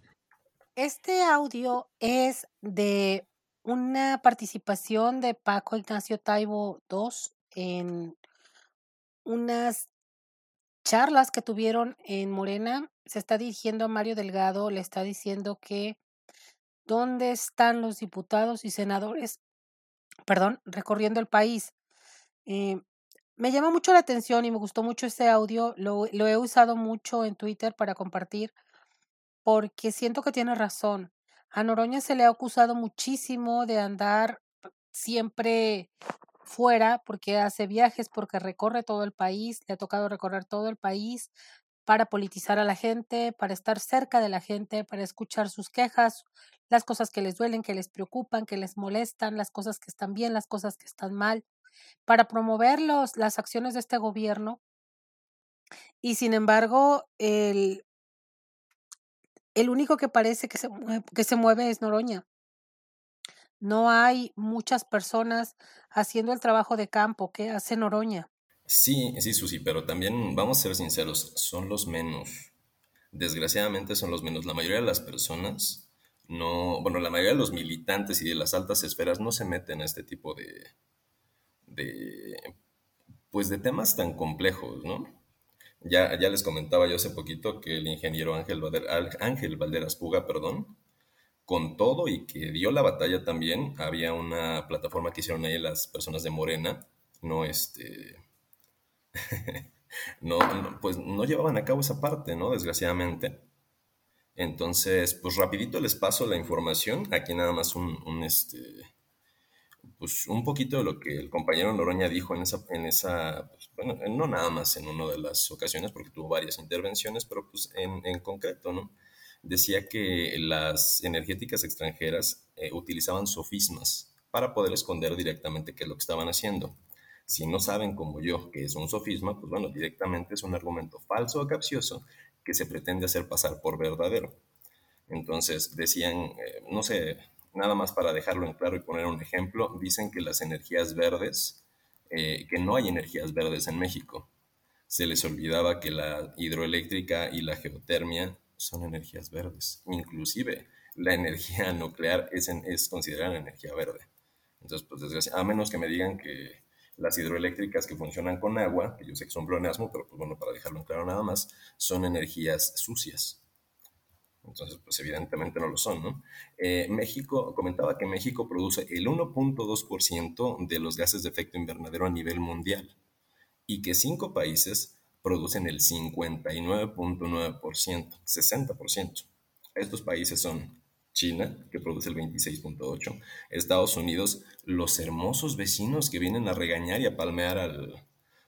Este audio es de una participación de Paco Ignacio Taibo II en unas charlas que tuvieron en Morena. Se está dirigiendo a Mario Delgado, le está diciendo que ¿Dónde están los diputados y senadores, perdón, recorriendo el país? Eh, me llama mucho la atención y me gustó mucho este audio. Lo, lo he usado mucho en Twitter para compartir porque siento que tiene razón. A Noroña se le ha acusado muchísimo de andar siempre fuera porque hace viajes, porque recorre todo el país, le ha tocado recorrer todo el país para politizar a la gente, para estar cerca de la gente, para escuchar sus quejas, las cosas que les duelen, que les preocupan, que les molestan, las cosas que están bien, las cosas que están mal, para promover los, las acciones de este gobierno. Y sin embargo, el, el único que parece que se, que se mueve es Noroña. No hay muchas personas haciendo el trabajo de campo que hace Noroña. Sí, sí, Susi, pero también vamos a ser sinceros, son los menos. Desgraciadamente son los menos. La mayoría de las personas no, bueno, la mayoría de los militantes y de las altas esferas no se meten a este tipo de, de pues de temas tan complejos, ¿no? Ya, ya les comentaba yo hace poquito que el ingeniero Ángel, Ángel Valderas Puga, perdón, con todo y que dio la batalla también, había una plataforma que hicieron ahí las personas de Morena, no este, no, pues no llevaban a cabo esa parte, ¿no? Desgraciadamente. Entonces, pues rapidito les paso la información. Aquí nada más un, este, pues un poquito de lo que el compañero Noroña dijo en esa, en esa, pues, bueno, no nada más en una de las ocasiones porque tuvo varias intervenciones, pero pues en, en concreto, ¿no? Decía que las energéticas extranjeras eh, utilizaban sofismas para poder esconder directamente qué es lo que estaban haciendo. Si no saben como yo que es un sofisma, pues bueno, directamente es un argumento falso o capcioso que se pretende hacer pasar por verdadero. Entonces decían, eh, no sé, nada más para dejarlo en claro y poner un ejemplo, dicen que las energías verdes, eh, que no hay energías verdes en México. Se les olvidaba que la hidroeléctrica y la geotermia son energías verdes. Inclusive la energía nuclear es, es considerada energía verde. Entonces, pues a menos que me digan que las hidroeléctricas que funcionan con agua, que yo sé que son pleonasmo, pero pues bueno, para dejarlo en claro nada más, son energías sucias. Entonces, pues evidentemente no lo son, ¿no? Eh, México, comentaba que México produce el 1.2% de los gases de efecto invernadero a nivel mundial y que cinco países producen el 59.9%, 60%. Estos países son China, que produce el 26.8%, Estados Unidos, los hermosos vecinos que vienen a regañar y a palmear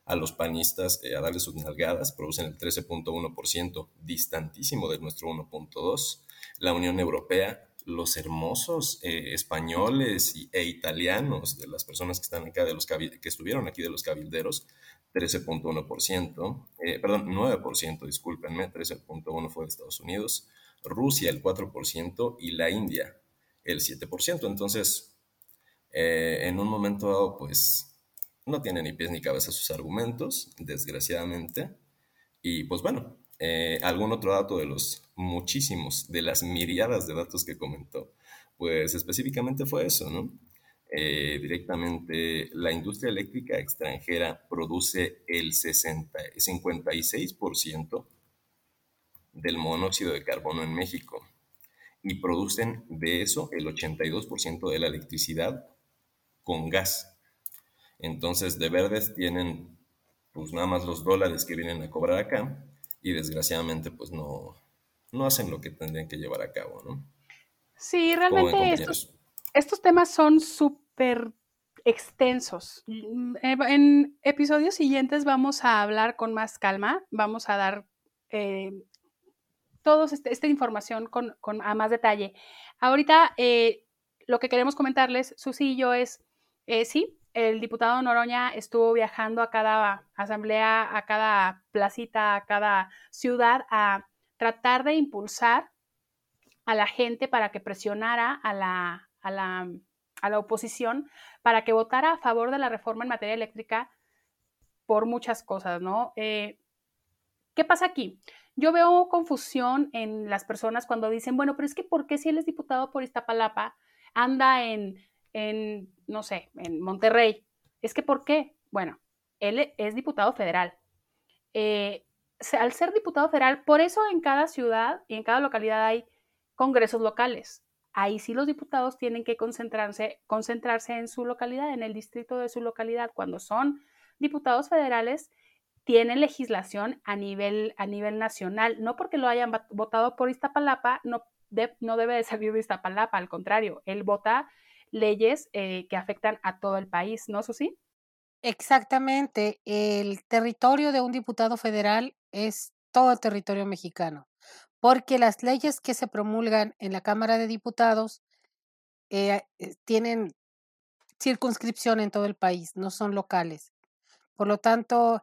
a los panistas, eh, a darles sus nalgadas, producen el 13.1%, distantísimo de nuestro 1.2%. La Unión Europea, los hermosos eh, españoles e italianos de las personas que están acá, de los que estuvieron aquí de los cabilderos, 13.1%, eh, perdón, 9%, discúlpenme, 13.1% fue de Estados Unidos, Rusia el 4% y la India el 7%. Entonces, eh, en un momento dado, pues no tiene ni pies ni cabeza sus argumentos, desgraciadamente. Y pues bueno, eh, algún otro dato de los muchísimos, de las miriadas de datos que comentó, pues específicamente fue eso, ¿no? Eh, directamente la industria eléctrica extranjera produce el 60, 56% del monóxido de carbono en México y producen de eso el 82% de la electricidad con gas. Entonces, de verdes tienen pues nada más los dólares que vienen a cobrar acá y desgraciadamente pues no, no hacen lo que tendrían que llevar a cabo, ¿no? Sí, realmente estos, estos temas son súper extensos. En episodios siguientes vamos a hablar con más calma, vamos a dar eh, toda este, esta información con, a más detalle. Ahorita eh, lo que queremos comentarles, Susi y yo, es, eh, sí, el diputado Noroña estuvo viajando a cada asamblea, a cada placita, a cada ciudad a tratar de impulsar a la gente para que presionara a la, a la, a la oposición para que votara a favor de la reforma en materia eléctrica por muchas cosas, ¿no? Eh, ¿Qué pasa aquí? Yo veo confusión en las personas cuando dicen, bueno, pero es que ¿por qué si él es diputado por Iztapalapa anda en, en no sé, en Monterrey? Es que ¿por qué? Bueno, él es diputado federal. Eh, al ser diputado federal, por eso en cada ciudad y en cada localidad hay congresos locales. Ahí sí los diputados tienen que concentrarse, concentrarse en su localidad, en el distrito de su localidad. Cuando son diputados federales, tienen legislación a nivel, a nivel nacional. No porque lo hayan votado por Iztapalapa, no, no debe de salir de Iztapalapa, al contrario, él vota leyes eh, que afectan a todo el país, ¿no, Susi? Exactamente. El territorio de un diputado federal es todo territorio mexicano, porque las leyes que se promulgan en la Cámara de Diputados eh, eh, tienen circunscripción en todo el país, no son locales. Por lo tanto,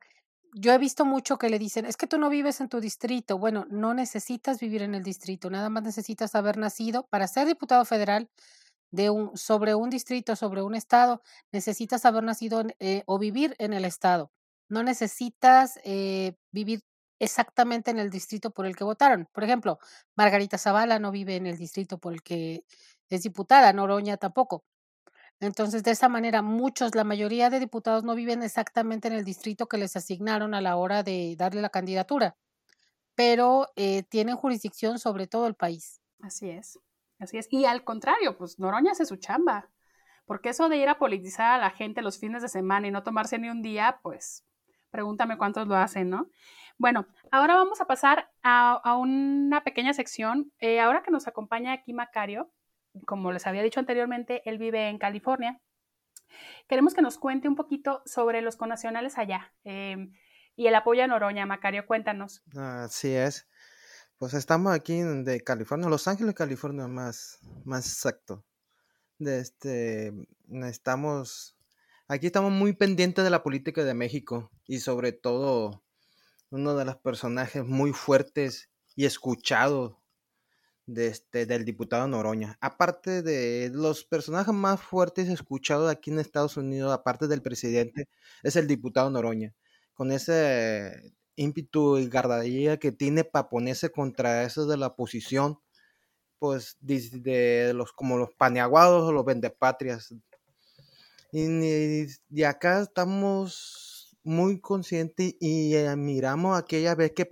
yo he visto mucho que le dicen, es que tú no vives en tu distrito. Bueno, no necesitas vivir en el distrito, nada más necesitas haber nacido para ser diputado federal de un, sobre un distrito, sobre un estado, necesitas haber nacido eh, o vivir en el estado. No necesitas eh, vivir exactamente en el distrito por el que votaron. Por ejemplo, Margarita Zavala no vive en el distrito por el que es diputada, Noroña tampoco. Entonces, de esa manera, muchos, la mayoría de diputados no viven exactamente en el distrito que les asignaron a la hora de darle la candidatura, pero eh, tienen jurisdicción sobre todo el país. Así es, así es. Y al contrario, pues Noroña hace su chamba, porque eso de ir a politizar a la gente los fines de semana y no tomarse ni un día, pues pregúntame cuántos lo hacen, ¿no? Bueno, ahora vamos a pasar a, una pequeña sección. Eh, ahora que nos acompaña aquí Macario, como les había dicho anteriormente, él vive en California. Queremos que nos cuente un poquito sobre los conacionales allá em, y el apoyo a Noroña. Macario, cuéntanos. Así es. Pues estamos aquí de California, Los Ángeles, California, más, más exacto. Este, estamos, aquí estamos muy pendientes de la política de México y sobre todo uno de los personajes muy fuertes y escuchados este, del diputado Noroña. Aparte de los personajes más fuertes escuchados aquí en Estados Unidos, aparte del presidente, es el diputado Noroña. Con ese ímpetu y gardadilla que tiene para ponerse contra eso de la oposición, pues de, los como los paneaguados o los vendepatrias. Y, y acá estamos muy consciente y eh, miramos aquella vez que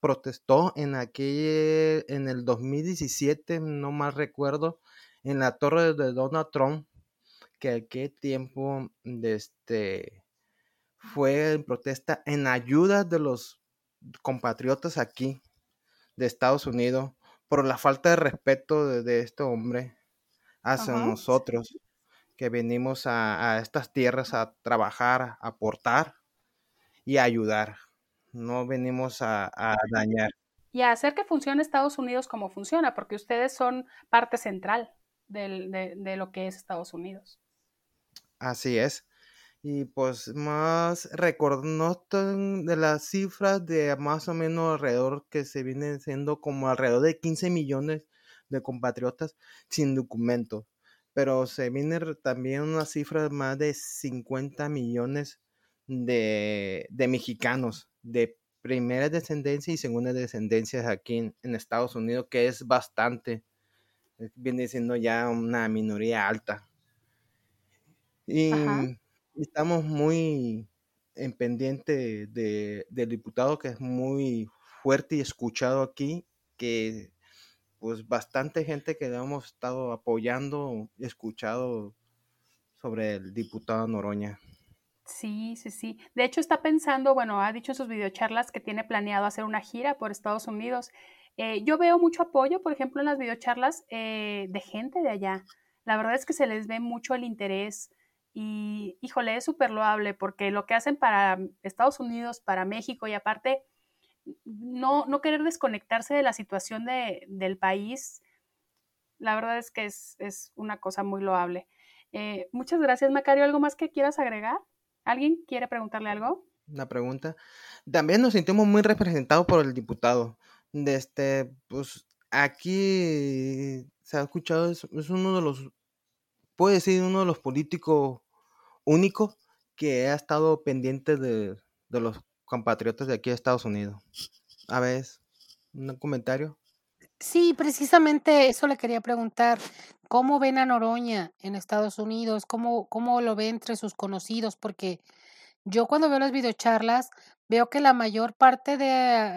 protestó en aquel, en el 2017, no más recuerdo, en la torre de Donald Trump, que aquel tiempo de este fue en protesta en ayuda de los compatriotas aquí de Estados Unidos por la falta de respeto de, este hombre hacia nosotros que venimos a, estas tierras a trabajar, a aportar y a ayudar. No venimos a, dañar. Y a hacer que funcione Estados Unidos como funciona, porque ustedes son parte central de, de lo que es Estados Unidos. Así es. Y pues más recordando de las cifras de más o menos alrededor que se vienen siendo como alrededor de 15 millones de compatriotas sin documentos. Pero se viene también una cifra de más de 50 millones de, mexicanos de primera descendencia y segunda descendencia aquí en, Estados Unidos, que es bastante. Viene siendo ya una minoría alta. Y estamos muy en pendiente de, del diputado que es muy fuerte y escuchado aquí, que pues bastante gente que hemos estado apoyando escuchado sobre el diputado Noroña. Sí, sí, sí. De hecho, está pensando, bueno, ha dicho en sus videocharlas que tiene planeado hacer una gira por Estados Unidos. Eh, yo veo mucho apoyo, por ejemplo, en las videocharlas eh, de gente de allá. La verdad es que se les ve mucho el interés y, híjole, es súper loable porque lo que hacen para Estados Unidos, para México y aparte, no, no querer desconectarse de la situación de, del país, la verdad es que es, es una cosa muy loable. Eh, muchas gracias, Macario. ¿Algo más que quieras agregar? ¿Alguien quiere preguntarle algo? Una pregunta. También nos sentimos muy representados por el diputado. De este, pues aquí se ha escuchado, es, uno de los, puede decir, uno de los políticos únicos que ha estado pendiente de, de los compatriotas de aquí de Estados Unidos. A ver, un comentario. Sí, precisamente eso le quería preguntar. ¿Cómo ven a Noroña en Estados Unidos? ¿Cómo, cómo lo ve entre sus conocidos? Porque yo cuando veo las videocharlas veo que la mayor parte de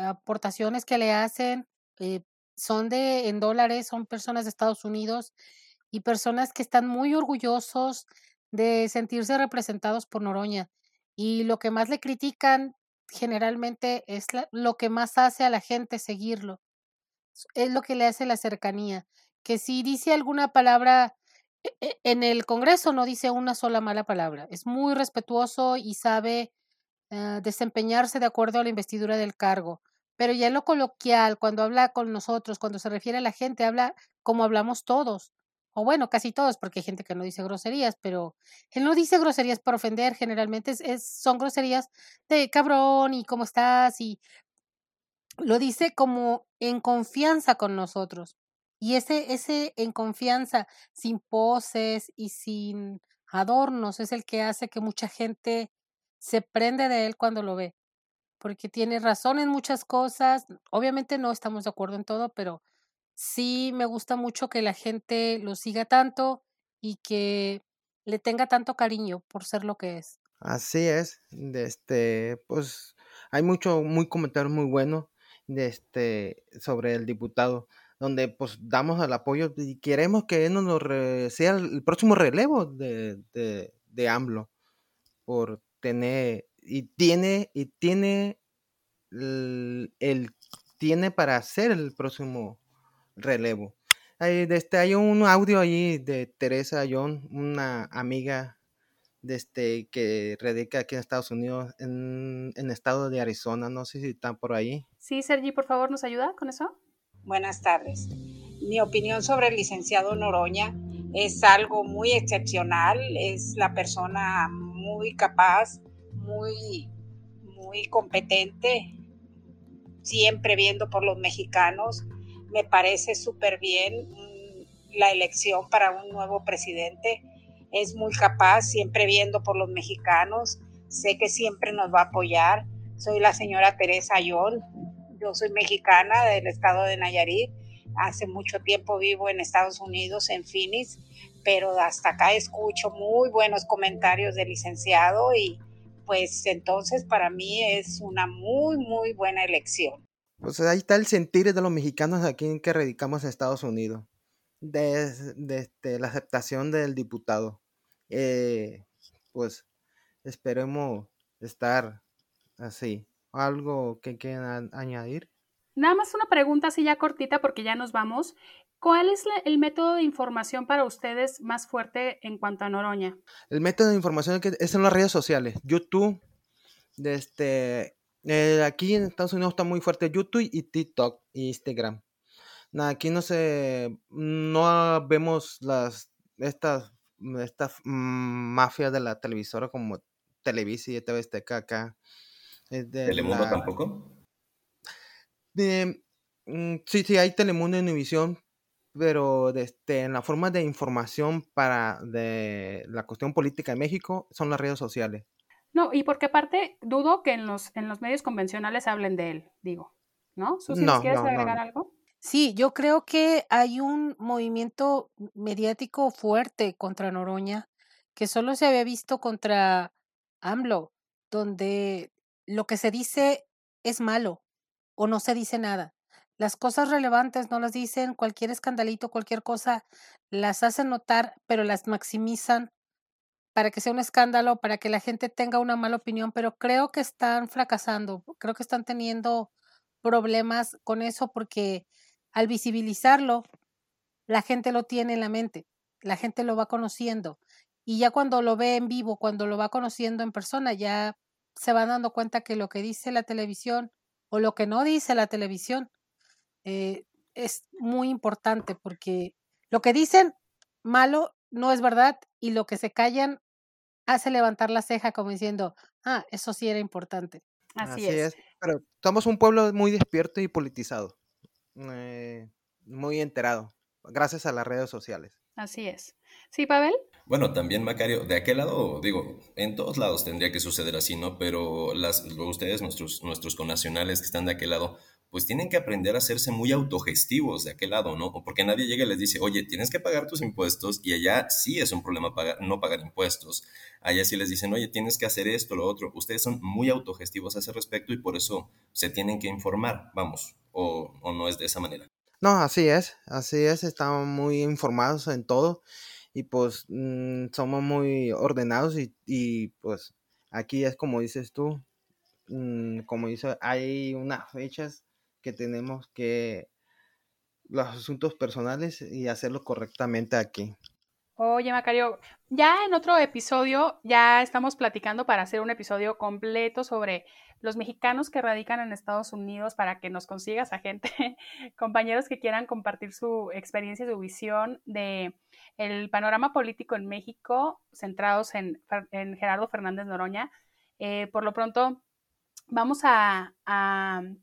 aportaciones que le hacen eh, son de en dólares, son personas de Estados Unidos y personas que están muy orgullosos de sentirse representados por Noroña. Y lo que más le critican generalmente es lo que más hace a la gente seguirlo es lo que le hace la cercanía, que si dice alguna palabra e, e, en el Congreso no dice una sola mala palabra, es muy respetuoso y sabe ah, desempeñarse de acuerdo a la investidura del cargo, pero ya en lo coloquial, cuando habla con nosotros, cuando se refiere a la gente, habla como hablamos todos, o bueno, casi todos, porque hay gente que no dice groserías, pero él no dice groserías para ofender, generalmente es, son groserías de cabrón y cómo estás y lo dice como en confianza con nosotros. Y ese, ese en confianza, sin poses y sin adornos, es el que hace que mucha gente se prende de él cuando lo ve. Porque tiene razón en muchas cosas. Obviamente no estamos de acuerdo en todo, pero sí me gusta mucho que la gente lo siga tanto y que le tenga tanto cariño por ser lo que es. Así es. Este, pues hay mucho, muy comentario muy bueno de este, sobre el diputado, donde pues damos el apoyo y queremos que él nos sea el próximo relevo de, de, de AMLO por tener y tiene y tiene el, tiene para ser el próximo relevo. Hay, este, hay un audio ahí de Teresa John, una amiga de este, que radica aquí en Estados Unidos, en, el estado de Arizona. No sé si están por ahí. Sí, Sergi, por favor, ¿nos ayuda con eso? Buenas tardes. Mi opinión sobre el licenciado Noroña es algo muy excepcional. Es la persona muy capaz, muy, muy competente, siempre viendo por los mexicanos. Me parece súper bien mm, la elección para un nuevo presidente es muy capaz, siempre viendo por los mexicanos, sé que siempre nos va a apoyar. Soy la señora Teresa Ayón, yo soy mexicana del estado de Nayarit, hace mucho tiempo vivo en Estados Unidos, en Phoenix, pero hasta acá escucho muy buenos comentarios del licenciado y pues entonces para mí es una muy, muy buena elección. Pues ahí está el sentir de los mexicanos aquí en que radicamos en Estados Unidos de, este, la aceptación del diputado. Eh, pues esperemos estar así. ¿Algo que quieran añadir? Nada más una pregunta así ya cortita porque ya nos vamos. ¿Cuál es el método de información para ustedes más fuerte en cuanto a Noroña? El método de información es en las redes sociales, YouTube, este, eh, aquí en Estados Unidos está muy fuerte YouTube y TikTok y Instagram. aquí no se, no vemos las, estas, estas mafias de la televisora como Televisa y TV Azteca acá. ¿Telemundo tampoco? Mm, sí, sí, hay Telemundo y Univisión, pero este, en la forma de información para de la cuestión política en México son las redes sociales. No, y porque aparte dudo que en los, en los medios convencionales hablen de él, digo, ¿no? Susi, no, ¿quieres agregar algo? Sí, yo creo que hay un movimiento mediático fuerte contra Noroña que solo se había visto contra AMLO, donde lo que se dice es malo o no se dice nada. Las cosas relevantes no las dicen, cualquier escandalito, cualquier cosa, las hacen notar, pero las maximizan para que sea un escándalo, para que la gente tenga una mala opinión, pero creo que están fracasando, creo que están teniendo problemas con eso porque al visibilizarlo, la gente lo tiene en la mente, la gente lo va conociendo y ya cuando lo ve en vivo, cuando lo va conociendo en persona, ya se va dando cuenta que lo que dice la televisión o lo que no dice la televisión eh, es muy importante porque lo que dicen malo no es verdad y lo que se callan hace levantar la ceja como diciendo, ah, eso sí era importante. Así, es. Pero somos un pueblo muy despierto y politizado, eh, muy enterado, gracias a las redes sociales. Así es. ¿Sí, Pavel? Bueno, también Macario, de aquel lado, digo, en todos lados tendría que suceder así, ¿no? Pero las, ustedes, nuestros, nuestros connacionales que están de aquel lado, pues tienen que aprender a hacerse muy autogestivos de aquel lado, ¿no? Porque nadie llega y les dice, oye, tienes que pagar tus impuestos y allá sí es un problema pagar, no pagar impuestos. Allá sí les dicen, oye, tienes que hacer esto, lo otro. Ustedes son muy autogestivos a ese respecto y por eso se tienen que informar, vamos, o, no es de esa manera. No, así es, así es, estamos muy informados en todo y pues mm, somos muy ordenados y, y, pues aquí es como dices tú, mm, como dice, hay unas fechas tenemos que los asuntos personales y hacerlo correctamente aquí. Oye, Macario, ya en otro episodio ya estamos platicando para hacer un episodio completo sobre los mexicanos que radican en Estados Unidos para que nos consigas a gente, compañeros que quieran compartir su experiencia y su visión de el panorama político en México, centrados en, Gerardo Fernández Noroña. Eh, por lo pronto, vamos a,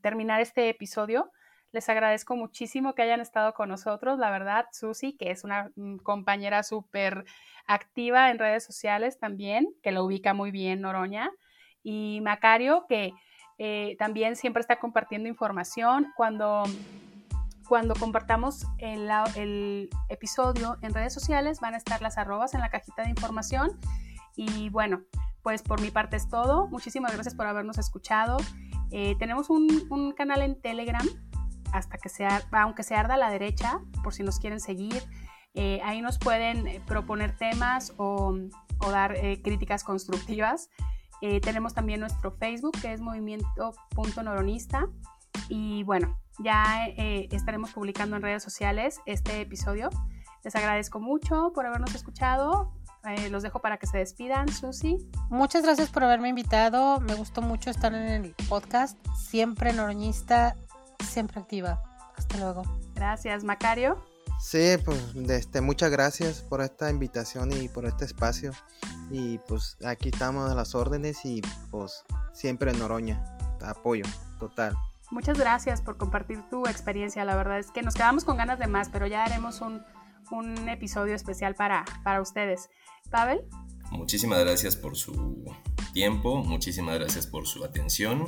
terminar este episodio. Les agradezco muchísimo que hayan estado con nosotros. La verdad, Susi, que es una mm, compañera súper activa en redes sociales también, que lo ubica muy bien Noroña. Y Macario, que eh, también siempre está compartiendo información. Cuando cuando compartamos el, el, episodio en redes sociales van a estar las arrobas en la cajita de información. Y bueno, pues por mi parte es todo. Muchísimas gracias por habernos escuchado. Eh, tenemos un, canal en Telegram, hasta que sea, aunque se arda a la derecha, por si nos quieren seguir. Eh, ahí nos pueden eh, proponer temas o, dar críticas constructivas. tenemos también nuestro Facebook, que es movimiento.noronista. Y bueno, ya estaremos publicando en redes sociales este episodio. Les agradezco mucho por habernos escuchado. Eh, los dejo para que se despidan, Susi. Muchas gracias por haberme invitado. Me gustó mucho estar en el podcast. Siempre noroñista, siempre activa. Hasta luego. Gracias, Macario. Sí, pues este, muchas gracias por esta invitación y por este espacio. Y pues aquí estamos a las órdenes y pues siempre en Noroña. Apoyo total. Muchas gracias por compartir tu experiencia. La verdad es que nos quedamos con ganas de más, pero ya haremos un, episodio especial para, para ustedes. Pavel. Muchísimas gracias por su tiempo, muchísimas gracias por su atención.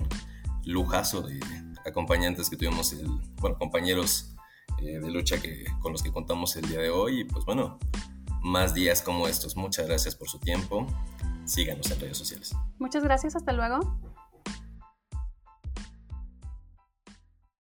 Lujazo de acompañantes que tuvimos, el, bueno, compañeros eh, de lucha que, con los que contamos el día de hoy. Y pues bueno, más días como estos. Muchas gracias por su tiempo. Síganos en redes sociales. Muchas gracias, hasta luego.